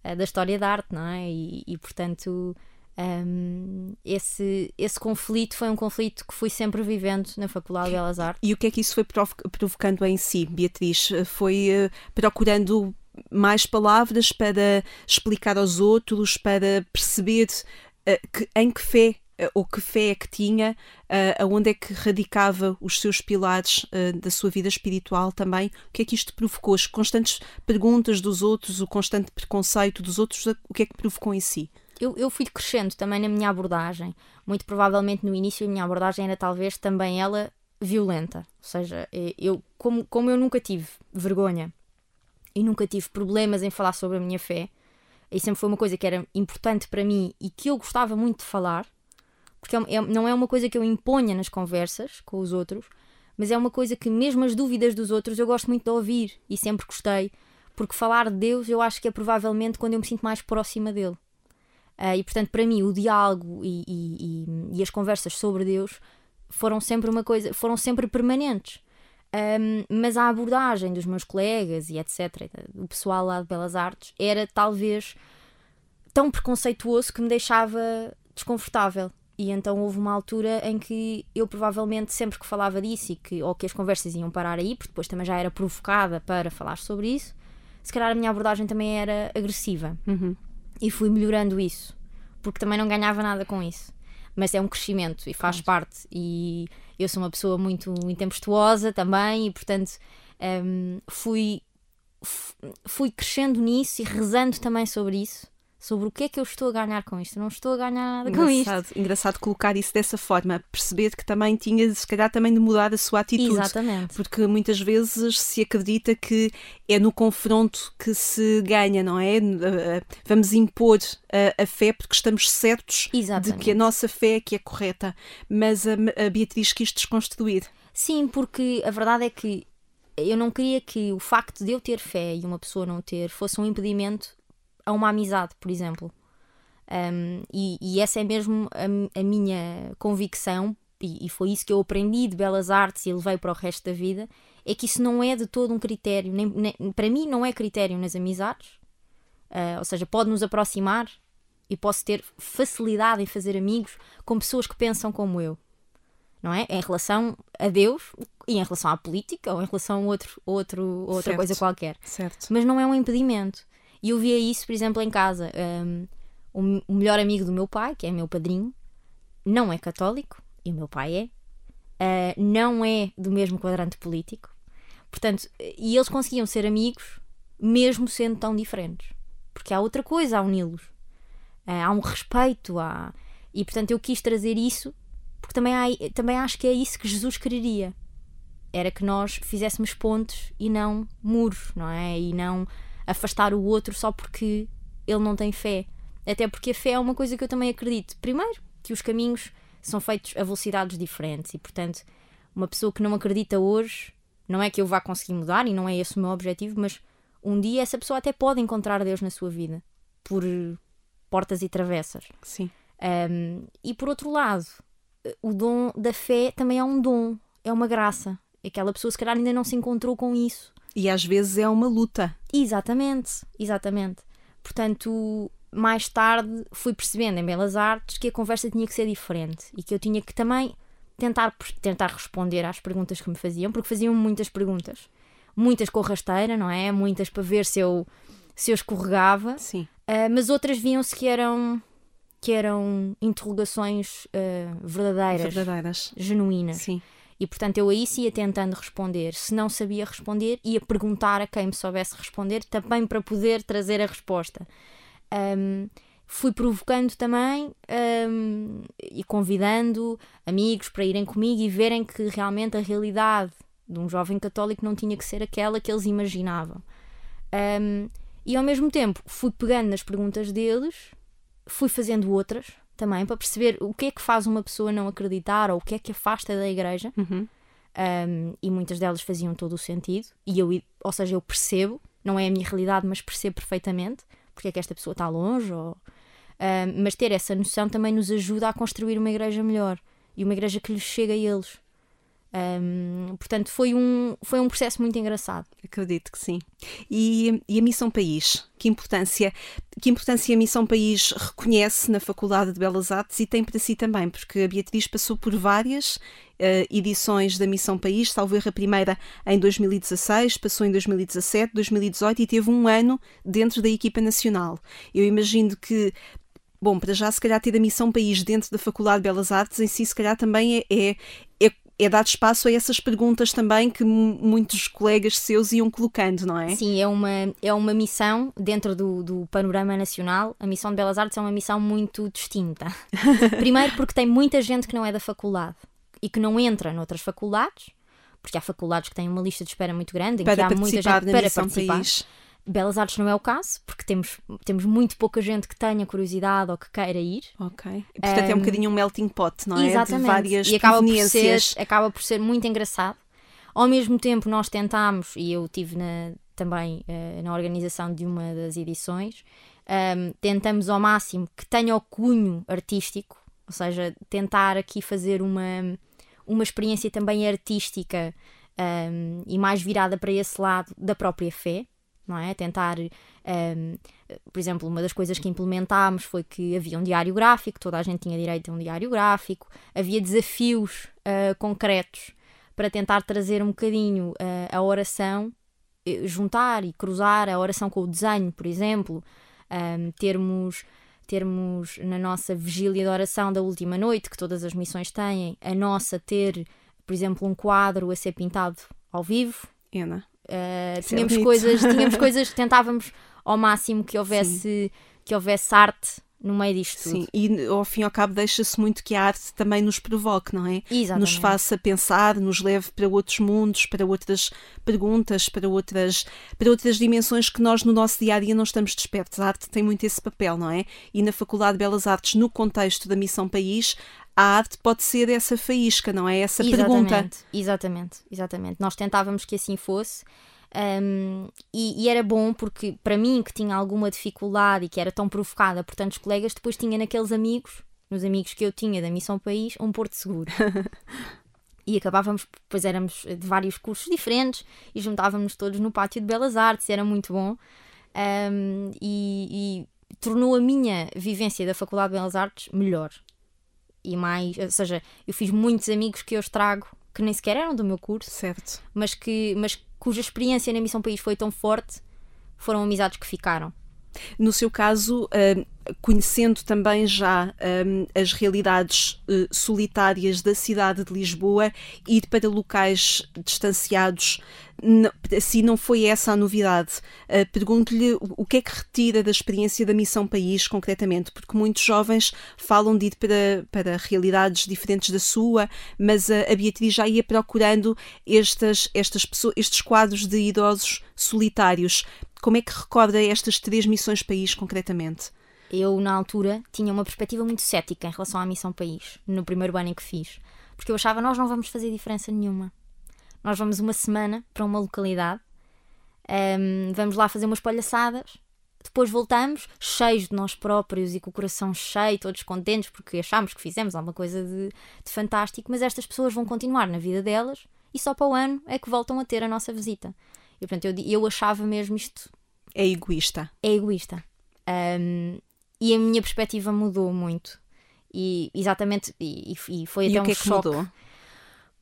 uh, da história da arte, não é? E, e portanto, um, ehm, esse, esse conflito foi um conflito que fui sempre vivendo na Faculdade de Belas Artes. E o que é que isso foi provocando em si, Beatriz? Foi uh, procurando mais palavras para explicar aos outros, para perceber uh, que, em que fé eh, ou que fé é que tinha, uh, aonde é que radicava os seus pilares uh, da sua vida espiritual também, o que é que isto provocou? As constantes perguntas dos outros, o constante preconceito dos outros, o que é que provocou em si? Eu, eu fui crescendo também na minha abordagem. Muito provavelmente no início a minha abordagem era talvez também ela violenta. Ou seja, eu, como, como eu nunca tive vergonha e nunca tive problemas em falar sobre a minha fé, e sempre foi uma coisa que era importante para mim e que eu gostava muito de falar, porque é, é, não é uma coisa que eu imponha nas conversas com os outros, mas é uma coisa que, mesmo as dúvidas dos outros, eu gosto muito de ouvir e sempre gostei, porque falar de Deus eu acho que é provavelmente quando eu me sinto mais próxima dele. Uh, e portanto, para mim, o diálogo e, e, e, as conversas sobre Deus foram sempre uma coisa, foram sempre permanentes. Um, mas a abordagem dos meus colegas e etc., o pessoal lá de Belas Artes, era talvez tão preconceituoso que me deixava desconfortável. E então houve uma altura em que eu provavelmente sempre que falava disso e que, ou que as conversas iam parar aí, porque depois também já era provocada para falar sobre isso, se calhar a minha abordagem também era agressiva. Uhum. E fui melhorando isso, porque também não ganhava nada com isso. Mas é um crescimento e faz parte. E eu sou uma pessoa muito intempestuosa também, e portanto um, fui, fui crescendo nisso e rezando também sobre isso sobre o que é que eu estou a ganhar com isto. não estou a ganhar nada com isto. Engraçado colocar isso dessa forma, perceber que também tinha, se calhar, também de mudar a sua atitude. Exatamente. Porque muitas vezes se acredita que é no confronto que se ganha, não é? Vamos impor a, a fé porque estamos certos Exatamente. de que a nossa fé é que é correta. Mas a, a Beatriz quis desconstruir. Sim, porque a verdade é que eu não queria que o facto de eu ter fé e uma pessoa não ter fosse um impedimento a uma amizade, por exemplo. Um, e, e, essa é mesmo a, a minha convicção, e, e, foi isso que eu aprendi de belas artes e levei para o resto da vida, é que isso não é de todo um critério, nem, nem para mim não é critério nas amizades, uh, ou seja, pode nos aproximar e posso ter facilidade em fazer amigos com pessoas que pensam como eu, não é? Em relação a Deus e em relação à política ou em relação a outro, outro, outra certo. coisa qualquer. Certo. Mas não é um impedimento. E eu via isso, por exemplo, em casa. Um, o, melhor amigo do meu pai, que é meu padrinho, não é católico, e o meu pai é, uh, não é do mesmo quadrante político. Portanto, e eles conseguiam ser amigos mesmo sendo tão diferentes. Porque há outra coisa a uni-los. Uh, há um respeito, há... e portanto eu quis trazer isso, porque também, há, também acho que é isso que Jesus quereria. Era que nós fizéssemos pontes e não muros, não é? E não afastar o outro só porque ele não tem fé. Até porque a fé é uma coisa que eu também acredito. Primeiro, que os caminhos são feitos a velocidades diferentes e, portanto, uma pessoa que não acredita hoje, não é que eu vá conseguir mudar e não é esse o meu objetivo, mas um dia essa pessoa até pode encontrar Deus na sua vida por portas e travessas. Sim. Um, e por outro lado, o dom da fé também é um dom, é uma graça. Aquela pessoa, se calhar, ainda não se encontrou com isso. E às vezes é uma luta. Exatamente, exatamente. Portanto, mais tarde fui percebendo em Belas Artes que a conversa tinha que ser diferente e que eu tinha que também tentar, tentar responder às perguntas que me faziam, porque faziam muitas perguntas. Muitas com rasteira, não é? Muitas para ver se eu, se eu escorregava. Sim. Uh, mas outras viam-se que eram, que eram interrogações uh, verdadeiras, verdadeiras, genuínas. Sim. E portanto eu aí ia tentando responder. Se não sabia responder, ia perguntar a quem me soubesse responder, também para poder trazer a resposta. Um, fui provocando também um, e convidando amigos para irem comigo e verem que realmente a realidade de um jovem católico não tinha que ser aquela que eles imaginavam. Um, e ao mesmo tempo fui pegando nas perguntas deles, fui fazendo outras também para perceber o que é que faz uma pessoa não acreditar ou o que é que afasta da igreja. Uhum. Um, e muitas delas faziam todo o sentido. E eu, ou seja, eu percebo, não é a minha realidade, mas percebo perfeitamente porque é que esta pessoa está longe. Ou, um, mas ter essa noção também nos ajuda a construir uma igreja melhor e uma igreja que lhes chega a eles. Um, portanto, foi um, foi um processo muito engraçado. Acredito que sim. E, e, a Missão País? Que importância, que importância a Missão País reconhece na Faculdade de Belas Artes e tem para si também? Porque a Beatriz passou por várias uh, edições da Missão País, talvez a primeira em 2016, passou em 2017, 2018 e teve um ano dentro da equipa nacional. Eu imagino que Bom, para já, se calhar, ter a Missão País dentro da Faculdade de Belas Artes em si, se calhar, também é, é, é dar espaço a essas perguntas também que muitos colegas seus iam colocando, não é? Sim, é uma, é uma missão dentro do, do panorama nacional. A missão de Belas Artes é uma missão muito distinta. [LAUGHS] Primeiro, porque tem muita gente que não é da faculdade e que não entra noutras faculdades, porque há faculdades que têm uma lista de espera muito grande, em para que há muita gente para participar. País. Belas Artes não é o caso, porque temos, temos muito pouca gente que tenha curiosidade ou que queira ir. Ok. E, portanto, um, é um bocadinho um melting pot, não é? Exatamente. De várias e acaba por, ser, acaba por ser muito engraçado. Ao mesmo tempo, nós tentámos, e eu tive na, também uh, na organização de uma das edições, um, tentamos ao máximo que tenha o cunho artístico, ou seja, tentar aqui fazer uma, uma experiência também artística um, e mais virada para esse lado da própria fé não é? Tentar, um, por exemplo, uma das coisas que implementámos foi que havia um diário gráfico, toda a gente tinha direito a um diário gráfico, havia desafios uh, concretos para tentar trazer um bocadinho uh, a oração, eh, juntar e cruzar a oração com o desenho, por exemplo, um, termos termos na nossa vigília de oração da última noite, que todas as missões têm, a nossa ter, por exemplo, um quadro a ser pintado ao vivo. Ana. Uh, tínhamos coisas, tínhamos [LAUGHS] coisas, tentávamos ao máximo que houvesse, que houvesse arte no meio disto tudo. Sim, e ao fim e ao cabo deixa-se muito que a arte também nos provoque, não é? Exatamente. Nos faça pensar, nos leve para outros mundos, para outras perguntas, para outras, para outras dimensões que nós no nosso dia a dia não estamos despertos. A arte tem muito esse papel, não é? E na Faculdade de Belas Artes, no contexto da Missão País, a arte pode ser essa faísca, não é? Essa exatamente, pergunta. Exatamente, exatamente. Nós tentávamos que assim fosse. Um, e, e, era bom porque, para mim, que tinha alguma dificuldade e que era tão provocada por tantos colegas, depois tinha naqueles amigos, nos amigos que eu tinha da Missão País, um porto seguro. [LAUGHS] e acabávamos, depois éramos de vários cursos diferentes e juntávamos todos no pátio de Belas Artes, era muito bom. Um, e, e tornou a minha vivência da Faculdade de Belas Artes melhor e mais, ou seja, eu fiz muitos amigos que eu estrago que nem sequer eram do meu curso, certo, mas que mas cuja experiência na Missão País foi tão forte, foram amizades que ficaram. No seu caso, uh, conhecendo também já um, as realidades uh, solitárias da cidade de Lisboa, ir para locais distanciados, assim não foi essa a novidade. Uh, Pergunto-lhe o que é que retira da experiência da Missão País, concretamente, porque muitos jovens falam de ir para, para realidades diferentes da sua, mas a, a Beatriz já ia procurando estas, estas pessoas, estes quadros de idosos solitários. Como é que recorda estas três missões país, concretamente? Eu, na altura, tinha uma perspectiva muito cética em relação à missão país, no primeiro ano em que fiz. Porque eu achava, nós não vamos fazer diferença nenhuma. Nós vamos uma semana para uma localidade, um, vamos lá fazer umas palhaçadas, depois voltamos cheios de nós próprios e com o coração cheio, todos contentes porque achamos que fizemos alguma coisa de, de fantástico, mas estas pessoas vão continuar na vida delas e só para o ano é que voltam a ter a nossa visita. E portanto, eu, eu achava mesmo isto. É egoísta. É egoísta. Um, e a minha perspectiva mudou muito. E exatamente, e, e foi e até o que um é que choque. mudou?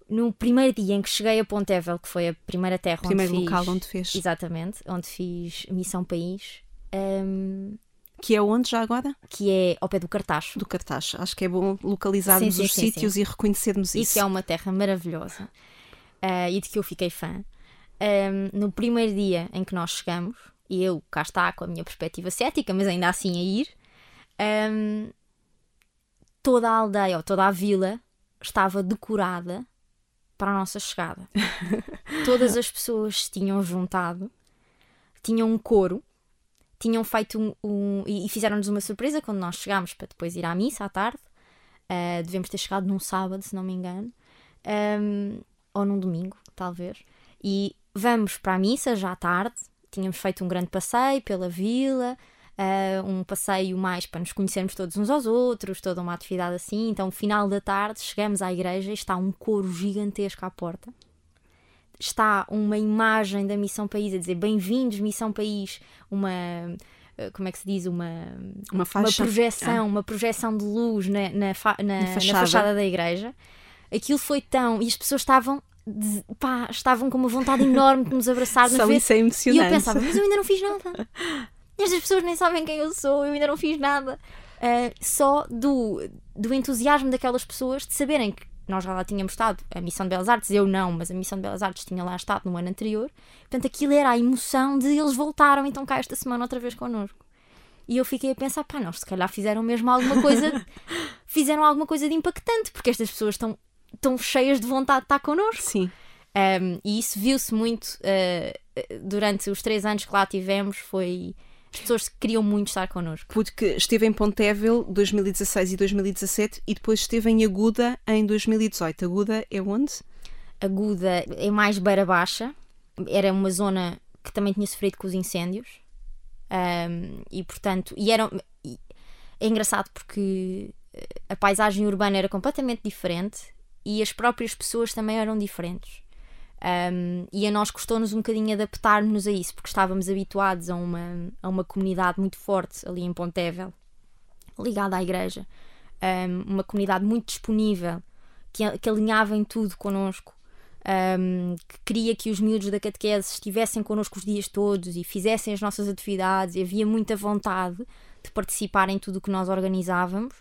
No primeiro dia em que cheguei a Pontevel, que foi a primeira terra Primeiro onde local fiz, onde fez. Exatamente, onde fiz Missão País, um, Que é onde já agora? que é ao pé do Cartacho. Do cartaz. Acho que é bom localizarmos Sim, sim, os sim, sítios e reconhecermos E isso. que é uma terra maravilhosa ah, e de que eu fiquei fã. Um, no primeiro dia em que nós chegamos, e eu cá está com a minha perspectiva cética, mas ainda assim a ir, um, toda a aldeia ou toda a vila estava decorada para a nossa chegada. [LAUGHS] Todas as pessoas tinham juntado, tinham um coro, tinham feito um. um- e fizeram-nos uma surpresa quando nós chegámos para depois ir à missa à tarde. Ah, devemos ter chegado num sábado, se não me engano, Um, ou num domingo, talvez. E vamos para a missa já à tarde. Tínhamos feito um grande passeio pela vila, ah, um passeio mais para nos conhecermos todos uns aos outros, toda uma atividade assim. Então, final da tarde, chegamos à igreja e está um coro gigantesco à porta. Está uma imagem da Missão País a dizer bem-vindos, Missão País, uma. ah, Como é que se diz? Uma, Uma uma projeção, uma projeção de luz na, na, fa- na- na fachada. fachada. da igreja. Aquilo foi tão. E as pessoas estavam. de- pá, estavam com uma vontade enorme de nos abraçar, nos Só isso é E eu emocionante. pensava, mas eu ainda não fiz nada. [LAUGHS] Estas pessoas nem sabem quem eu sou, eu ainda não fiz nada. Ah, só do, do entusiasmo daquelas pessoas de saberem que nós já lá tínhamos estado, a Missão de Belas Artes, eu não, mas a Missão de Belas Artes tinha lá estado no ano anterior. Portanto, aquilo era a emoção de eles voltaram então cá esta semana outra vez connosco. E eu fiquei a pensar, pá, nós se calhar fizeram mesmo alguma coisa, [LAUGHS] fizeram alguma coisa de impactante, porque estas pessoas estão, estão cheias de vontade de estar connosco. Sim. Um, e isso viu-se muito uh, durante os três anos que lá tivemos. Foi as pessoas queriam muito estar connosco. Porque esteve em Pontevel 2016 e 2017 e depois esteve em Aguda em 2018. Aguda é onde? Aguda é mais beira baixa, era uma zona que também tinha sofrido com os incêndios. Um, e portanto, e era, e é engraçado porque eh, a paisagem urbana era completamente diferente e as próprias pessoas também eram diferentes. Um, e a nós custou-nos um bocadinho adaptar-nos a isso, porque estávamos habituados a uma, a uma comunidade muito forte ali em Pontevel, ligada à igreja, um, uma comunidade muito disponível, que, que alinhava em tudo connosco, um, que queria que os miúdos da catequese estivessem connosco os dias todos e fizessem as nossas atividades, e havia muita vontade de participar em tudo o que nós organizávamos.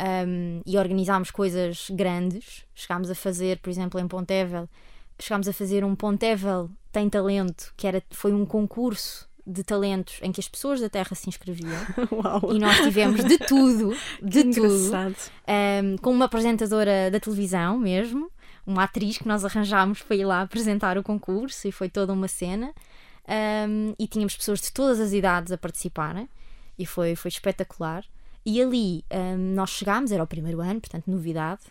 Um, e organizámos coisas grandes. Chegámos a fazer, por exemplo, em Pontevel, chegámos a fazer um Pontevel Tem Talento, que era, foi um concurso de talentos em que as pessoas da Terra se inscreviam. [LAUGHS] Uau! E nós tivemos de tudo, de Que tudo. Um, com uma apresentadora da televisão mesmo, uma atriz que nós arranjámos para ir lá apresentar o concurso e foi toda uma cena. Um, e tínhamos pessoas de todas as idades a participarem e foi, foi espetacular. E ali um, nós chegámos, era o primeiro ano, portanto, novidade,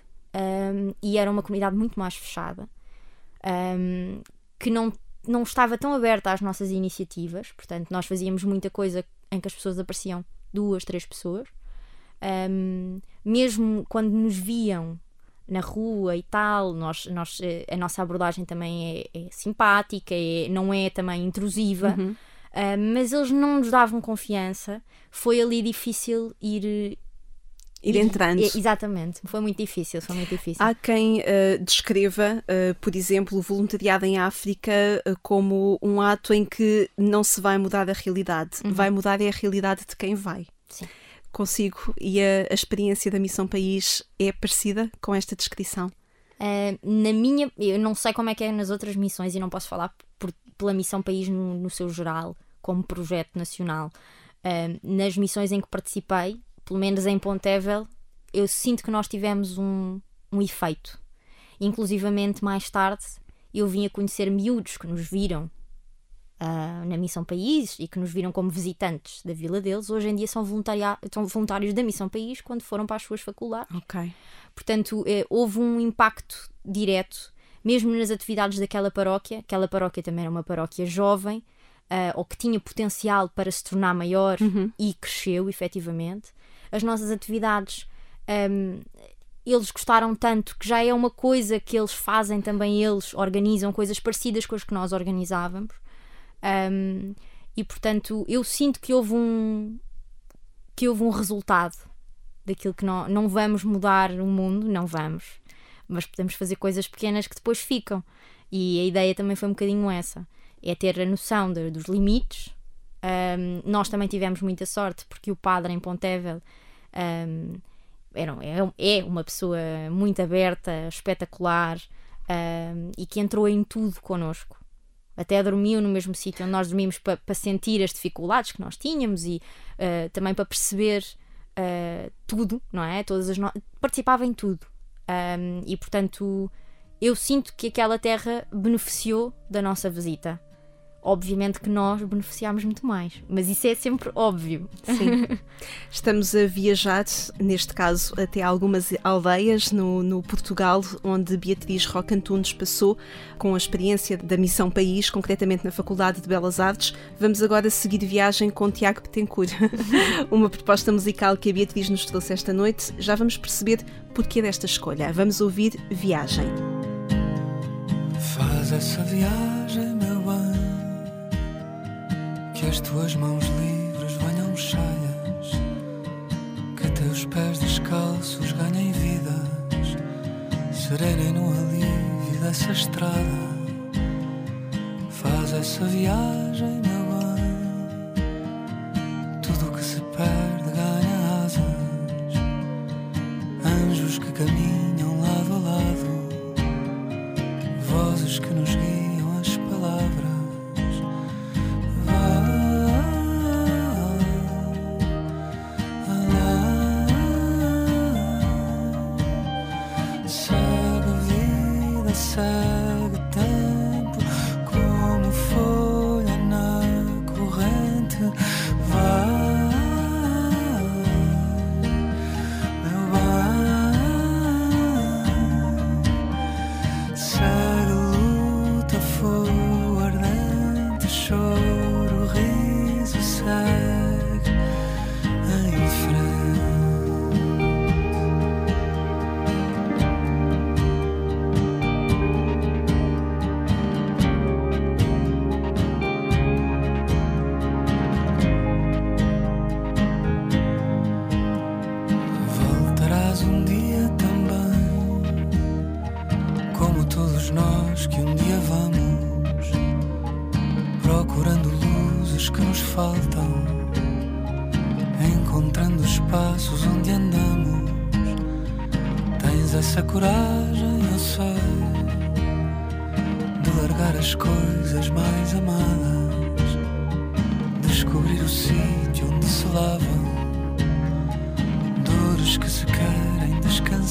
e era uma comunidade muito mais fechada, um, que não, não estava tão aberta às nossas iniciativas, portanto, nós fazíamos muita coisa em que as pessoas apareciam duas, três pessoas. Um, mesmo quando nos viam na rua e tal, nós, nós, eh, a nossa abordagem também é, é simpática, é, não é também intrusiva, Uhum. ah, mas eles não nos davam confiança. Foi ali difícil ir. Ir entrando. Exatamente, foi muito difícil, foi muito difícil. Há quem eh, descreva, eh, por exemplo, o voluntariado em África eh, como um ato em que não se vai mudar a realidade, vai mudar é a realidade de quem vai. Sim. Consigo. E a, a experiência da Missão País é parecida com esta descrição? Na minha, eu não sei como é que é nas outras missões e não posso falar por- pela missão país no, no seu geral, como projeto nacional. Nas missões em que participei, pelo menos em Pontevel, eu sinto que nós tivemos um, um efeito. Inclusivamente mais tarde eu vim a conhecer miúdos que nos viram ah, na Missão País e que nos viram como visitantes da vila deles. Hoje em dia são, são voluntários da Missão País quando foram para as suas faculdades. Ok. Portanto, eh, houve um impacto direto, mesmo nas atividades daquela paróquia. Aquela paróquia também era uma paróquia jovem, ah, ou que tinha potencial para se tornar maior e cresceu, efetivamente. As nossas atividades, ahm, eles gostaram tanto que já é uma coisa que eles fazem também, eles organizam coisas parecidas com as que nós organizávamos. Ahm, e portanto, eu sinto que houve um que houve um resultado daquilo que não, não vamos mudar o mundo, não vamos, mas podemos fazer coisas pequenas que depois ficam. E a ideia também foi um bocadinho essa: é ter a noção de- dos limites. Ahm, nós também tivemos muita sorte porque o padre em Pontevel ahm, era, é, é uma pessoa muito aberta, espetacular ahm, e que entrou em tudo connosco. Até dormiu no mesmo sítio onde nós dormimos para sentir as dificuldades que nós tínhamos e ah, também para perceber ah, tudo, não é? Todas as no... Participava em tudo. Ahm, e portanto, eu sinto que aquela terra beneficiou da nossa visita. Obviamente que nós beneficiámos muito mais, mas isso é sempre óbvio. Sim. [LAUGHS] Estamos a viajar, neste caso, até algumas aldeias no, no Portugal, onde Beatriz Roque Antunes passou com a experiência da Missão País, concretamente na Faculdade de Belas Artes. Vamos agora seguir viagem com Tiago Petencourt. [LAUGHS] Uma proposta musical que a Beatriz nos trouxe esta noite. Já vamos perceber porquê desta escolha. Vamos ouvir Viagem. Faz essa viagem. Que as tuas mãos livres venham cheias. Que teus pés descalços ganhem vidas. Serenem no alívio dessa estrada. Faz essa viagem,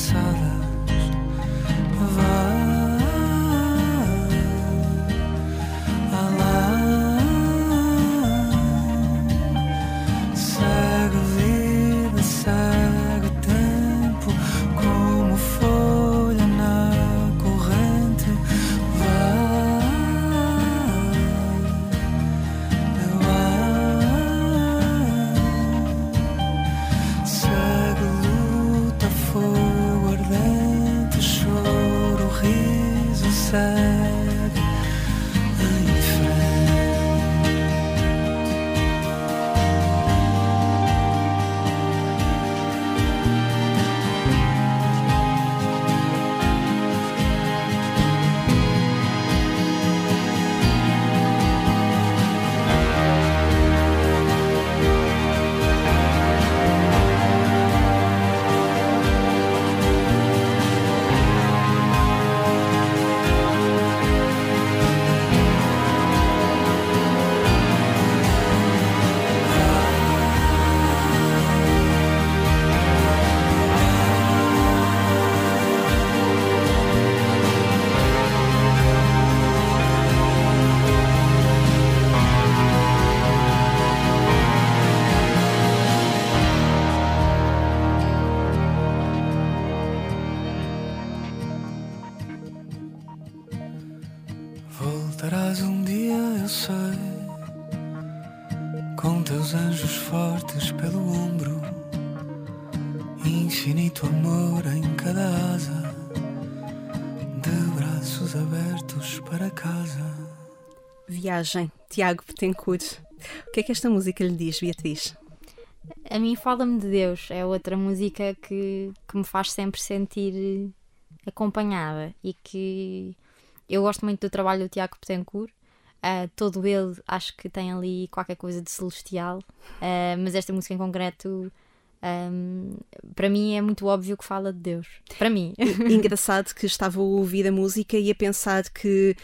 descansadas. Vai Tiago Betancourt. O que é que esta música lhe diz, Beatriz? A mim fala-me de Deus, é outra música que, que me faz sempre sentir acompanhada e que eu gosto muito do trabalho do Tiago Betancourt. Ah, todo ele acho que tem ali qualquer coisa de celestial, Ah, mas esta música em concreto, ahm, para mim, é muito óbvio que fala de Deus. Para mim. Engraçado que estava a ouvir a música e a pensar que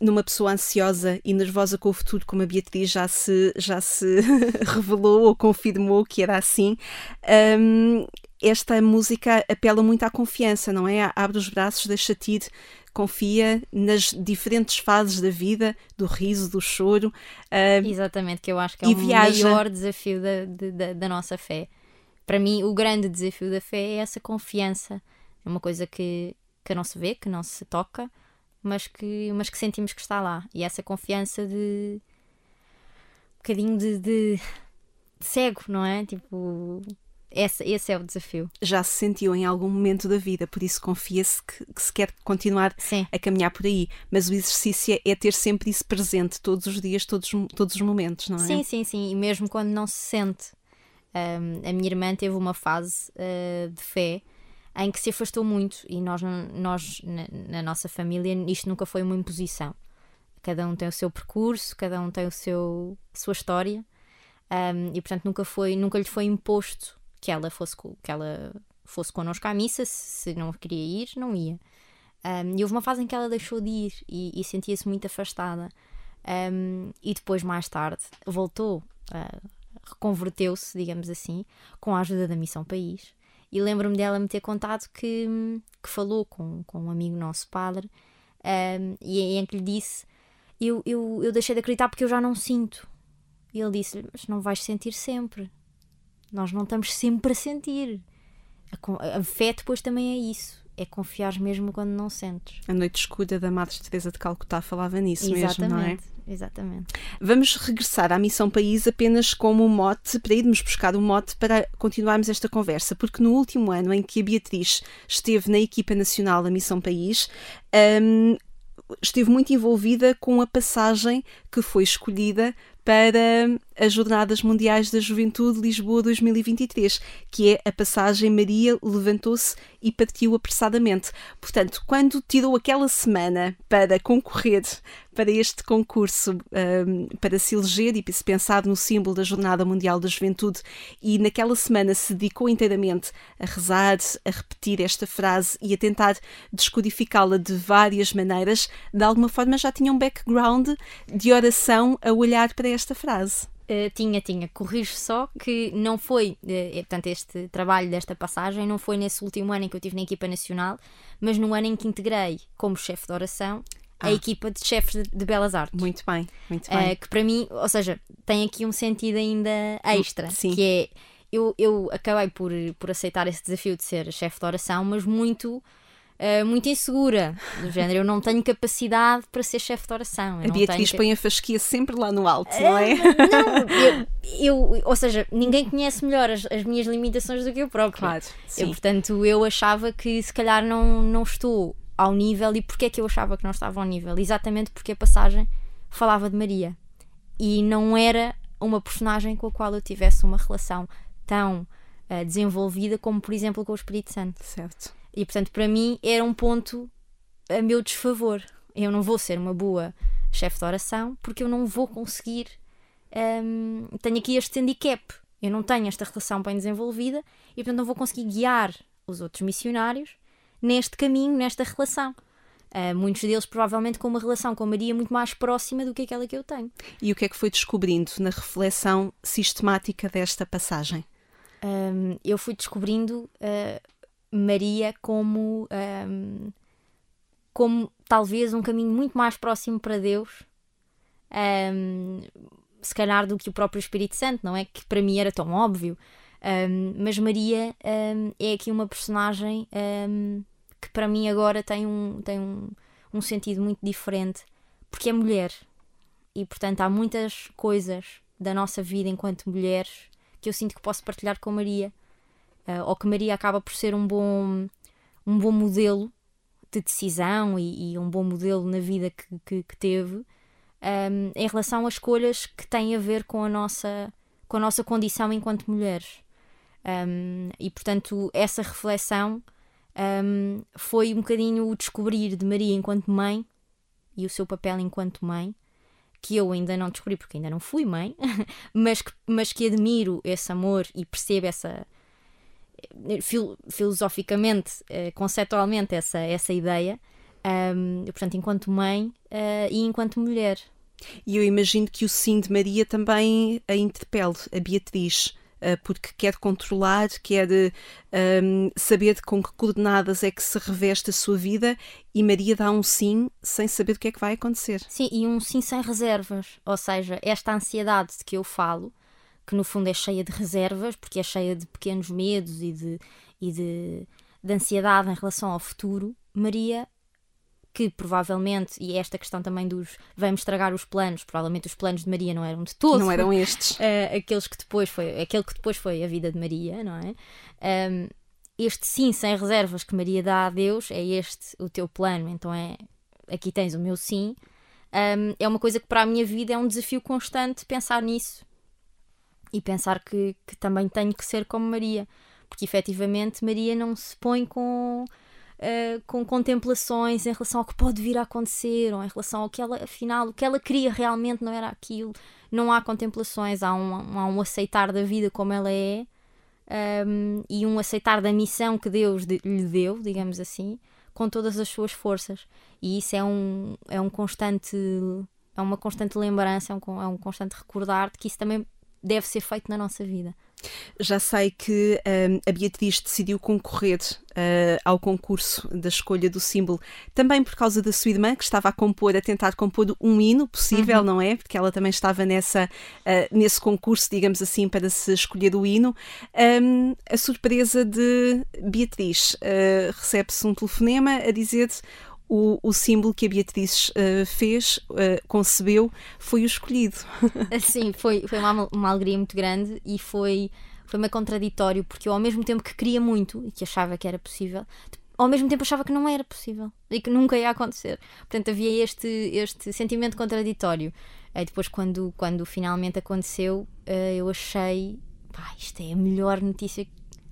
numa pessoa ansiosa e nervosa com o futuro, como a Beatriz já se, já se [LAUGHS] revelou ou confirmou que era assim, hum, esta música apela muito à confiança, não é? Abre os braços, deixa-te ir, confia nas diferentes fases da vida, do riso, do choro. hum, Exatamente, que eu acho que é o viaja. maior desafio da, da, da nossa fé. Para mim, o grande desafio da fé é essa confiança. É uma coisa que, que não se vê, que não se toca, mas que, mas que sentimos que está lá. E essa confiança de. um bocadinho de, de, de cego, não é? Tipo. Esse, esse é o desafio. já se sentiu em algum momento da vida, por isso confia-se que, que se quer continuar Sim. a caminhar por aí. Mas o exercício é- ter sempre isso presente, todos os dias, todos, todos os momentos, não é? Sim, sim, sim. E mesmo quando não se sente. Um, a minha irmã teve uma fase uh, de fé em que se afastou muito e nós, nós na, na nossa família, isto nunca foi uma imposição. Cada um tem o seu percurso, cada um tem o seu, a sua história um, e portanto nunca, foi, nunca lhe foi imposto que ela fosse, que ela fosse connosco à missa, se não queria ir, não ia. Um, e houve uma fase em que ela deixou de ir e, e sentia-se muito afastada. Um, e depois, mais tarde, voltou, uh, reconverteu-se, digamos assim, com a ajuda da Missão País. E lembro-me dela me ter contado que, que falou com, com um amigo nosso padre um, e em que lhe disse: eu, eu, eu deixei de acreditar porque eu já não sinto. E ele disse: Mas não vais sentir sempre. Nós não estamos sempre a sentir. A, a fé depois também é isso. É confiar mesmo quando não sentes. A Noite Escura da Madre Teresa de Calcutá falava nisso mesmo, não é? exatamente, exatamente. Vamos regressar à Missão País apenas como um mote, para irmos buscar um mote para continuarmos esta conversa, porque no último ano em que a Beatriz esteve na equipa nacional da Missão País, hum, esteve muito envolvida com a passagem que foi escolhida para as Jornadas Mundiais da Juventude Lisboa 2023, que é a passagem Maria levantou-se e partiu apressadamente. Portanto, quando tirou aquela semana para concorrer para este concurso, hum, para se eleger e se pensar no símbolo da Jornada Mundial da Juventude, e naquela semana se dedicou inteiramente a rezar, a repetir esta frase e a tentar descodificá-la de várias maneiras, de alguma forma já tinha um background de oração a olhar para esta frase. Uh, tinha, tinha. Corrijo só que não foi, uh, portanto, este trabalho desta passagem não foi nesse último ano em que eu estive na equipa nacional, mas no ano em que integrei como chefe de oração ah. a equipa de chefes de, de, Belas Artes. Muito bem, muito bem. Uh, que para mim, ou seja, tem aqui um sentido ainda extra, Sim. que é eu, eu acabei por, por aceitar esse desafio de ser chefe de oração, mas muito uh, muito insegura. Do género, eu não tenho capacidade para ser chefe de oração. a Beatriz põe a fasquia sempre lá no alto, não é? Não, eu, eu, ou seja, ninguém conhece melhor as, as minhas limitações do que eu próprio. Claro, sim. Eu, portanto, eu achava que se calhar não, não estou ao nível. E porquê é que eu achava que não estava ao nível? Exatamente porque a passagem falava de Maria. E não era uma personagem com a qual eu tivesse uma relação tão uh, desenvolvida como, por exemplo, com o Espírito Santo. Certo. E portanto, para mim, era um ponto a meu desfavor. Eu não vou ser uma boa chefe de oração porque eu não vou conseguir. Um, tenho aqui este handicap. Eu não tenho esta relação bem desenvolvida e, portanto, não vou conseguir guiar os outros missionários neste caminho, nesta relação. Uh, muitos deles provavelmente com uma relação com Maria muito mais próxima do que aquela que eu tenho. E o que é que foi descobrindo na reflexão sistemática desta passagem? Um, eu fui descobrindo uh, Maria como, um, como talvez um caminho muito mais próximo para Deus, um, se calhar do que o próprio Espírito Santo, não é? Que para mim era tão óbvio. Um, mas Maria é aqui uma personagem que para mim agora tem um, tem um, um sentido muito diferente, porque é mulher. E portanto há muitas coisas da nossa vida enquanto mulheres que eu sinto que posso partilhar com Maria uh, ou que Maria acaba por ser um bom, um bom modelo de decisão e, e um bom modelo na vida que, que, que teve um, em relação a escolhas que têm a ver com a nossa, com a nossa condição enquanto mulheres. Um, e portanto, essa reflexão um, foi um bocadinho o descobrir de Maria enquanto mãe e o seu papel enquanto mãe, que eu ainda não descobri porque ainda não fui mãe, [LAUGHS] mas que, mas que admiro esse amor e percebo essa, fil filosoficamente, uh, conceptualmente, essa, essa ideia, um, portanto, enquanto mãe uh, e enquanto mulher. E eu imagino que o sim de Maria também a interpele, a Beatriz, uh, porque quer controlar, quer um, saber com que coordenadas é que se reveste a sua vida e Maria dá um sim sem saber o que é que vai acontecer. Sim, e um sim sem reservas, ou seja, esta ansiedade de que eu falo que no fundo é cheia de reservas, porque é cheia de pequenos medos e de, e de, de ansiedade em relação ao futuro, Maria que provavelmente, e esta questão também dos vamos estragar os planos, provavelmente os planos de Maria não eram de todo. Não eram [LAUGHS] estes. Uh, aqueles que depois foi, aquele que depois foi a vida de Maria, não é? Um, este sim sem reservas que Maria dá a Deus, é este o teu plano, então é aqui tens o meu sim. Um, é uma coisa que para a minha vida é um desafio constante pensar nisso e pensar que, que também tenho que ser como Maria, porque efetivamente Maria não se põe com, uh, com contemplações em relação ao que pode vir a acontecer ou em relação ao que ela, afinal, o que ela queria realmente não era aquilo. Não há contemplações, há um, há um aceitar da vida como ela é um, e um aceitar da missão que Deus de, lhe deu, digamos assim, com todas as suas forças. E isso é um, é um constante. É uma constante lembrança, é um, é um constante recordar de que isso também deve ser feito na nossa vida. Já sei que um, a Beatriz decidiu concorrer uh, ao concurso da escolha do símbolo também por causa da sua irmã, que estava a compor, a tentar compor um hino possível, uhum. não é? Porque ela também estava nessa, uh, nesse concurso, digamos assim, para se escolher o hino. Um, a surpresa de Beatriz uh, recebe-se um telefonema a dizer o, o símbolo que a Beatriz uh, fez, uh, concebeu, foi o escolhido. [LAUGHS] Sim, foi, foi uma, uma alegria muito grande e foi, foi meio contraditório, porque eu ao mesmo tempo que queria muito e que achava que era possível, ao mesmo tempo achava que não era possível e que nunca ia acontecer. Portanto, havia este, este sentimento contraditório. E depois, quando, quando finalmente aconteceu, uh, eu achei, pá, isto é a melhor notícia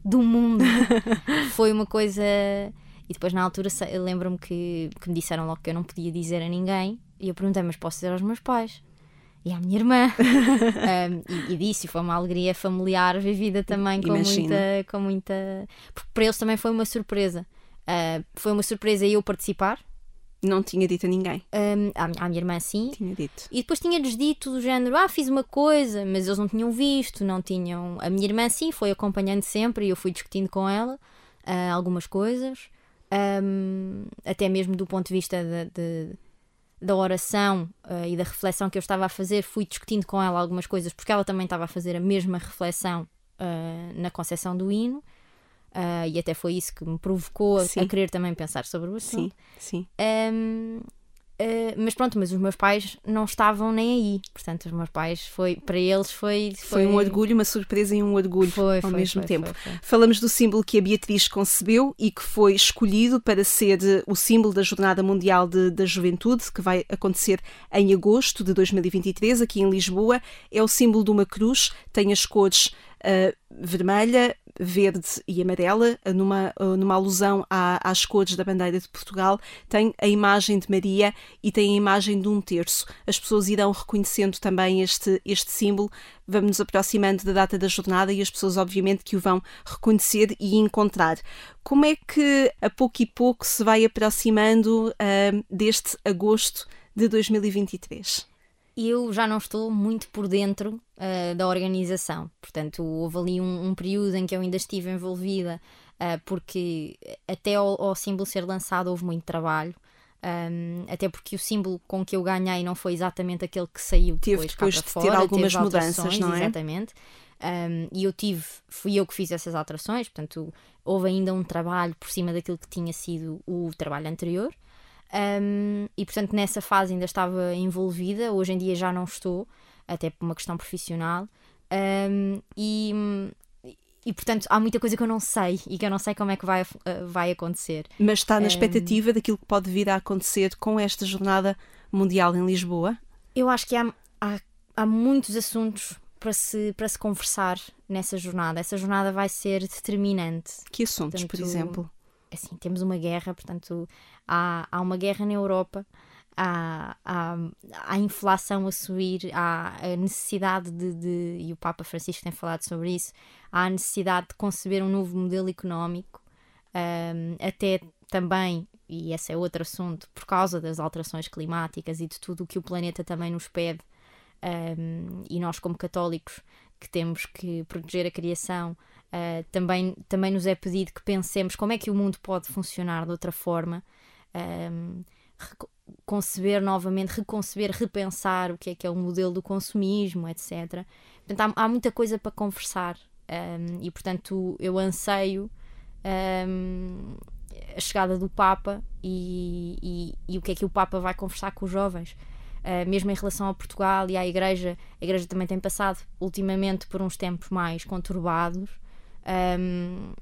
do mundo. [LAUGHS] foi uma coisa e depois, na altura, lembro-me que, que me disseram logo que eu não podia dizer a ninguém. E eu perguntei, mas posso dizer aos meus pais? E à minha irmã. [LAUGHS] um, e, e disse, foi uma alegria familiar vivida também com muita, com muita. Porque para eles também foi uma surpresa. Uh, foi uma surpresa eu participar. Não tinha dito a ninguém. Um, à, à minha irmã, sim. Tinha dito. E depois tinha-lhes dito do género, ah, fiz uma coisa, mas eles não tinham visto, não tinham. A minha irmã, sim, foi acompanhando sempre e eu fui discutindo com ela ah, algumas coisas, um, até mesmo do ponto de vista de, de- da oração ah, e da reflexão que eu estava a fazer, fui discutindo com ela algumas coisas, porque ela também estava a fazer a mesma reflexão ah, na concepção do hino. ah, e até foi isso que me provocou a, a querer também pensar sobre o assunto. Sim, sim. Um, uh, mas pronto, mas os meus pais não estavam nem aí. Portanto, os meus pais, foi, para eles foi. Foi, um orgulho, uma surpresa e um orgulho Foi, ao foi, mesmo foi, tempo. foi, foi. Falamos do símbolo que a Beatriz concebeu e que foi escolhido para ser eh, o símbolo da Jornada Mundial de- da Juventude, que vai acontecer em agosto de 2023, aqui em Lisboa. É o símbolo de uma cruz, tem as cores eh, vermelha, verde e amarela, eh, numa, eh, numa alusão à- às cores da bandeira de Portugal. Tem a imagem de Maria e tem a imagem de um terço. As pessoas irão reconhecendo também este, este símbolo. Vamos nos aproximando da data da jornada e as pessoas, obviamente, que o vão reconhecer e encontrar. Como é que, a pouco e pouco, se vai aproximando ah, deste agosto de 2023? Eu já não estou muito por dentro ah, da organização. Portanto, houve ali um, um período em que eu ainda estive envolvida, ah, porque até ao, ao símbolo ser lançado houve muito trabalho. Um, até porque o símbolo com que eu ganhei não foi exatamente aquele que saiu depois, depois cá de para ter fora, algumas teve mudanças, não é? Exatamente. Um, e eu tive, fui eu que fiz essas alterações, portanto, houve ainda um trabalho por cima daquilo que tinha sido o trabalho anterior. Um, e portanto, nessa fase ainda estava envolvida, hoje em dia já não estou, até por uma questão profissional. Um, e, e portanto, há muita coisa que eu não sei e que eu não sei como é que vai, eh, vai acontecer. Mas está na expectativa daquilo que pode vir a acontecer com esta jornada mundial em Lisboa? Eu acho que há, há, há muitos assuntos para se, para se conversar nessa jornada. Essa jornada vai ser determinante. Que assuntos, por Portanto, exemplo? Assim, temos uma guerra, portanto, há, há uma guerra na Europa, há, há, há inflação a subir, há a necessidade de, de, e o Papa Francisco tem falado sobre isso, há a necessidade de conceber um novo modelo económico, ahm, até também, e esse é outro assunto, por causa das alterações climáticas e de tudo o que o planeta também nos pede, ahm, e nós, como católicos, que temos que proteger a criação, ah, também, também nos é pedido que pensemos como é que o mundo pode funcionar de outra forma, ahm, reco- conceber novamente, reconceber, repensar o que é que é o modelo do consumismo, etc. Portanto, há, há muita coisa para conversar ahm, e, portanto, eu anseio ahm, a chegada do Papa e, e, e o que é que o Papa vai conversar com os jovens. Uh, mesmo em relação a Portugal e à Igreja, a Igreja também tem passado ultimamente por uns tempos mais conturbados. Um,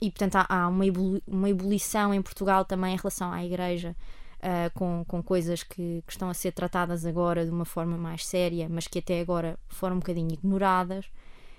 e portanto há, há uma, ebuli- uma ebulição em Portugal também em relação à Igreja, uh, com, com coisas que, que estão a ser tratadas agora de uma forma mais séria, mas que até agora foram um bocadinho ignoradas.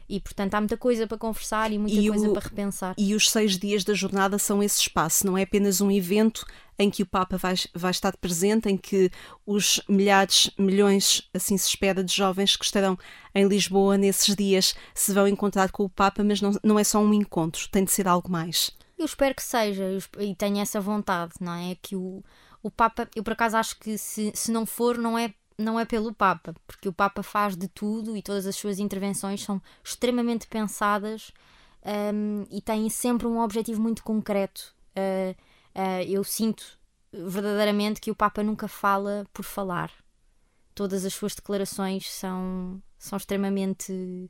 E portanto há muita coisa para conversar e muita E coisa o- para repensar. E os seis dias da jornada são esse espaço, não é apenas um evento em que o Papa vai, vai estar presente, em que os milhares, milhões, assim se espera, de jovens que estarão em Lisboa nesses dias se vão encontrar com o Papa, mas não, não é só um encontro, tem de ser algo mais. Eu espero que seja, e tenho essa vontade, não é? Que o, o Papa, eu por acaso acho que se, se não for, não é, não é pelo Papa, porque o Papa faz de tudo e todas as suas intervenções são extremamente pensadas hum, e têm sempre um objetivo muito concreto. Uh, uh, eu sinto verdadeiramente que o Papa nunca fala por falar. Todas as suas declarações são, são extremamente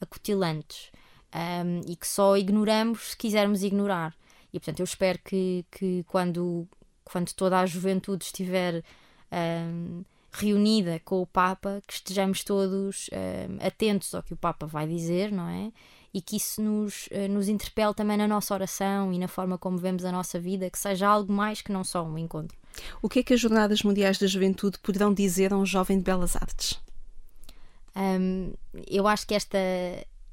acutilantes um, e que só ignoramos se quisermos ignorar. E portanto, eu espero que, que quando, quando toda a juventude estiver um, reunida com o Papa, que estejamos todos um, atentos ao que o Papa vai dizer, não é? E que isso nos, uh, nos interpele também na nossa oração e na forma como vemos a nossa vida, que seja algo mais que não só um encontro. O que é que as Jornadas Mundiais da Juventude poderão dizer a um jovem de belas artes? Um, eu acho que esta,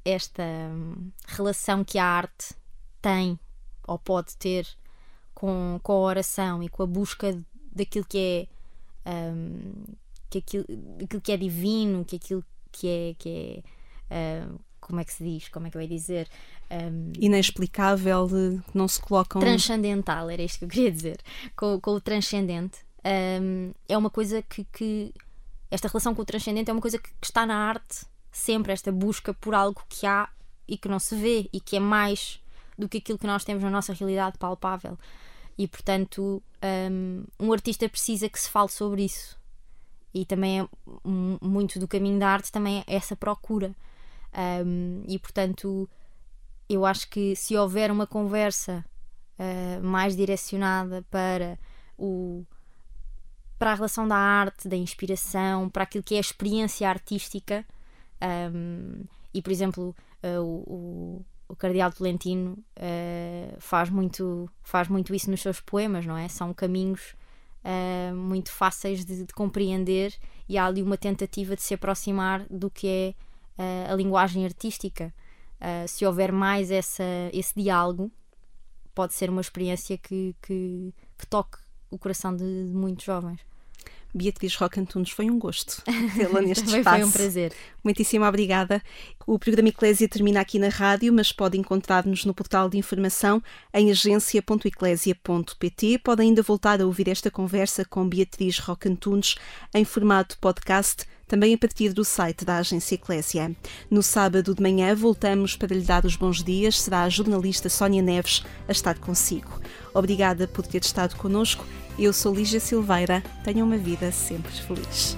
esta hum, relação que a arte tem ou pode ter com, com a oração e com a busca daquilo que é um, que aquilo, aquilo que é divino, que aquilo que é, que é como é que se diz, como é que eu ia dizer? Um, Inexplicável, que não se colocam. Transcendental, era isto que eu queria dizer. Com, com o transcendente. É uma coisa que, que, Esta relação com o transcendente é uma coisa que, que está na arte sempre, esta busca por algo que há e que não se vê e que é mais do que aquilo que nós temos na nossa realidade palpável. E portanto, um, um artista precisa que se fale sobre isso. E também é muito do caminho da arte também é essa procura. Um, e portanto, eu acho que se houver uma conversa uh, mais direcionada para o para a relação da arte, da inspiração, para aquilo que é a experiência artística, um, e por exemplo, uh, o, o Cardeal Tolentino uh, faz, muito, faz muito isso nos seus poemas, não é? São caminhos uh, muito fáceis de, de, compreender e há ali uma tentativa de se aproximar do que é uh, a linguagem artística. se houver mais essa, esse diálogo, pode ser uma experiência que, que, que toque o coração de, de muitos jovens. Beatriz Roca Antunes, foi um gosto [LAUGHS] tê-la neste Também espaço. foi um prazer. Muitíssimo obrigada. O programa Eclésia termina aqui na rádio, mas pode encontrar-nos no portal de informação em agência.eclésia.pt. Pode ainda voltar a ouvir esta conversa com Beatriz Roca Antunes em formato podcast também a partir do site da Agência Eclésia. No sábado de manhã voltamos para lhe dar os bons dias. Será a jornalista Sónia Neves a estar consigo. Obrigada por ter estado connosco. Eu sou Lígia Silveira. Tenha uma vida sempre feliz.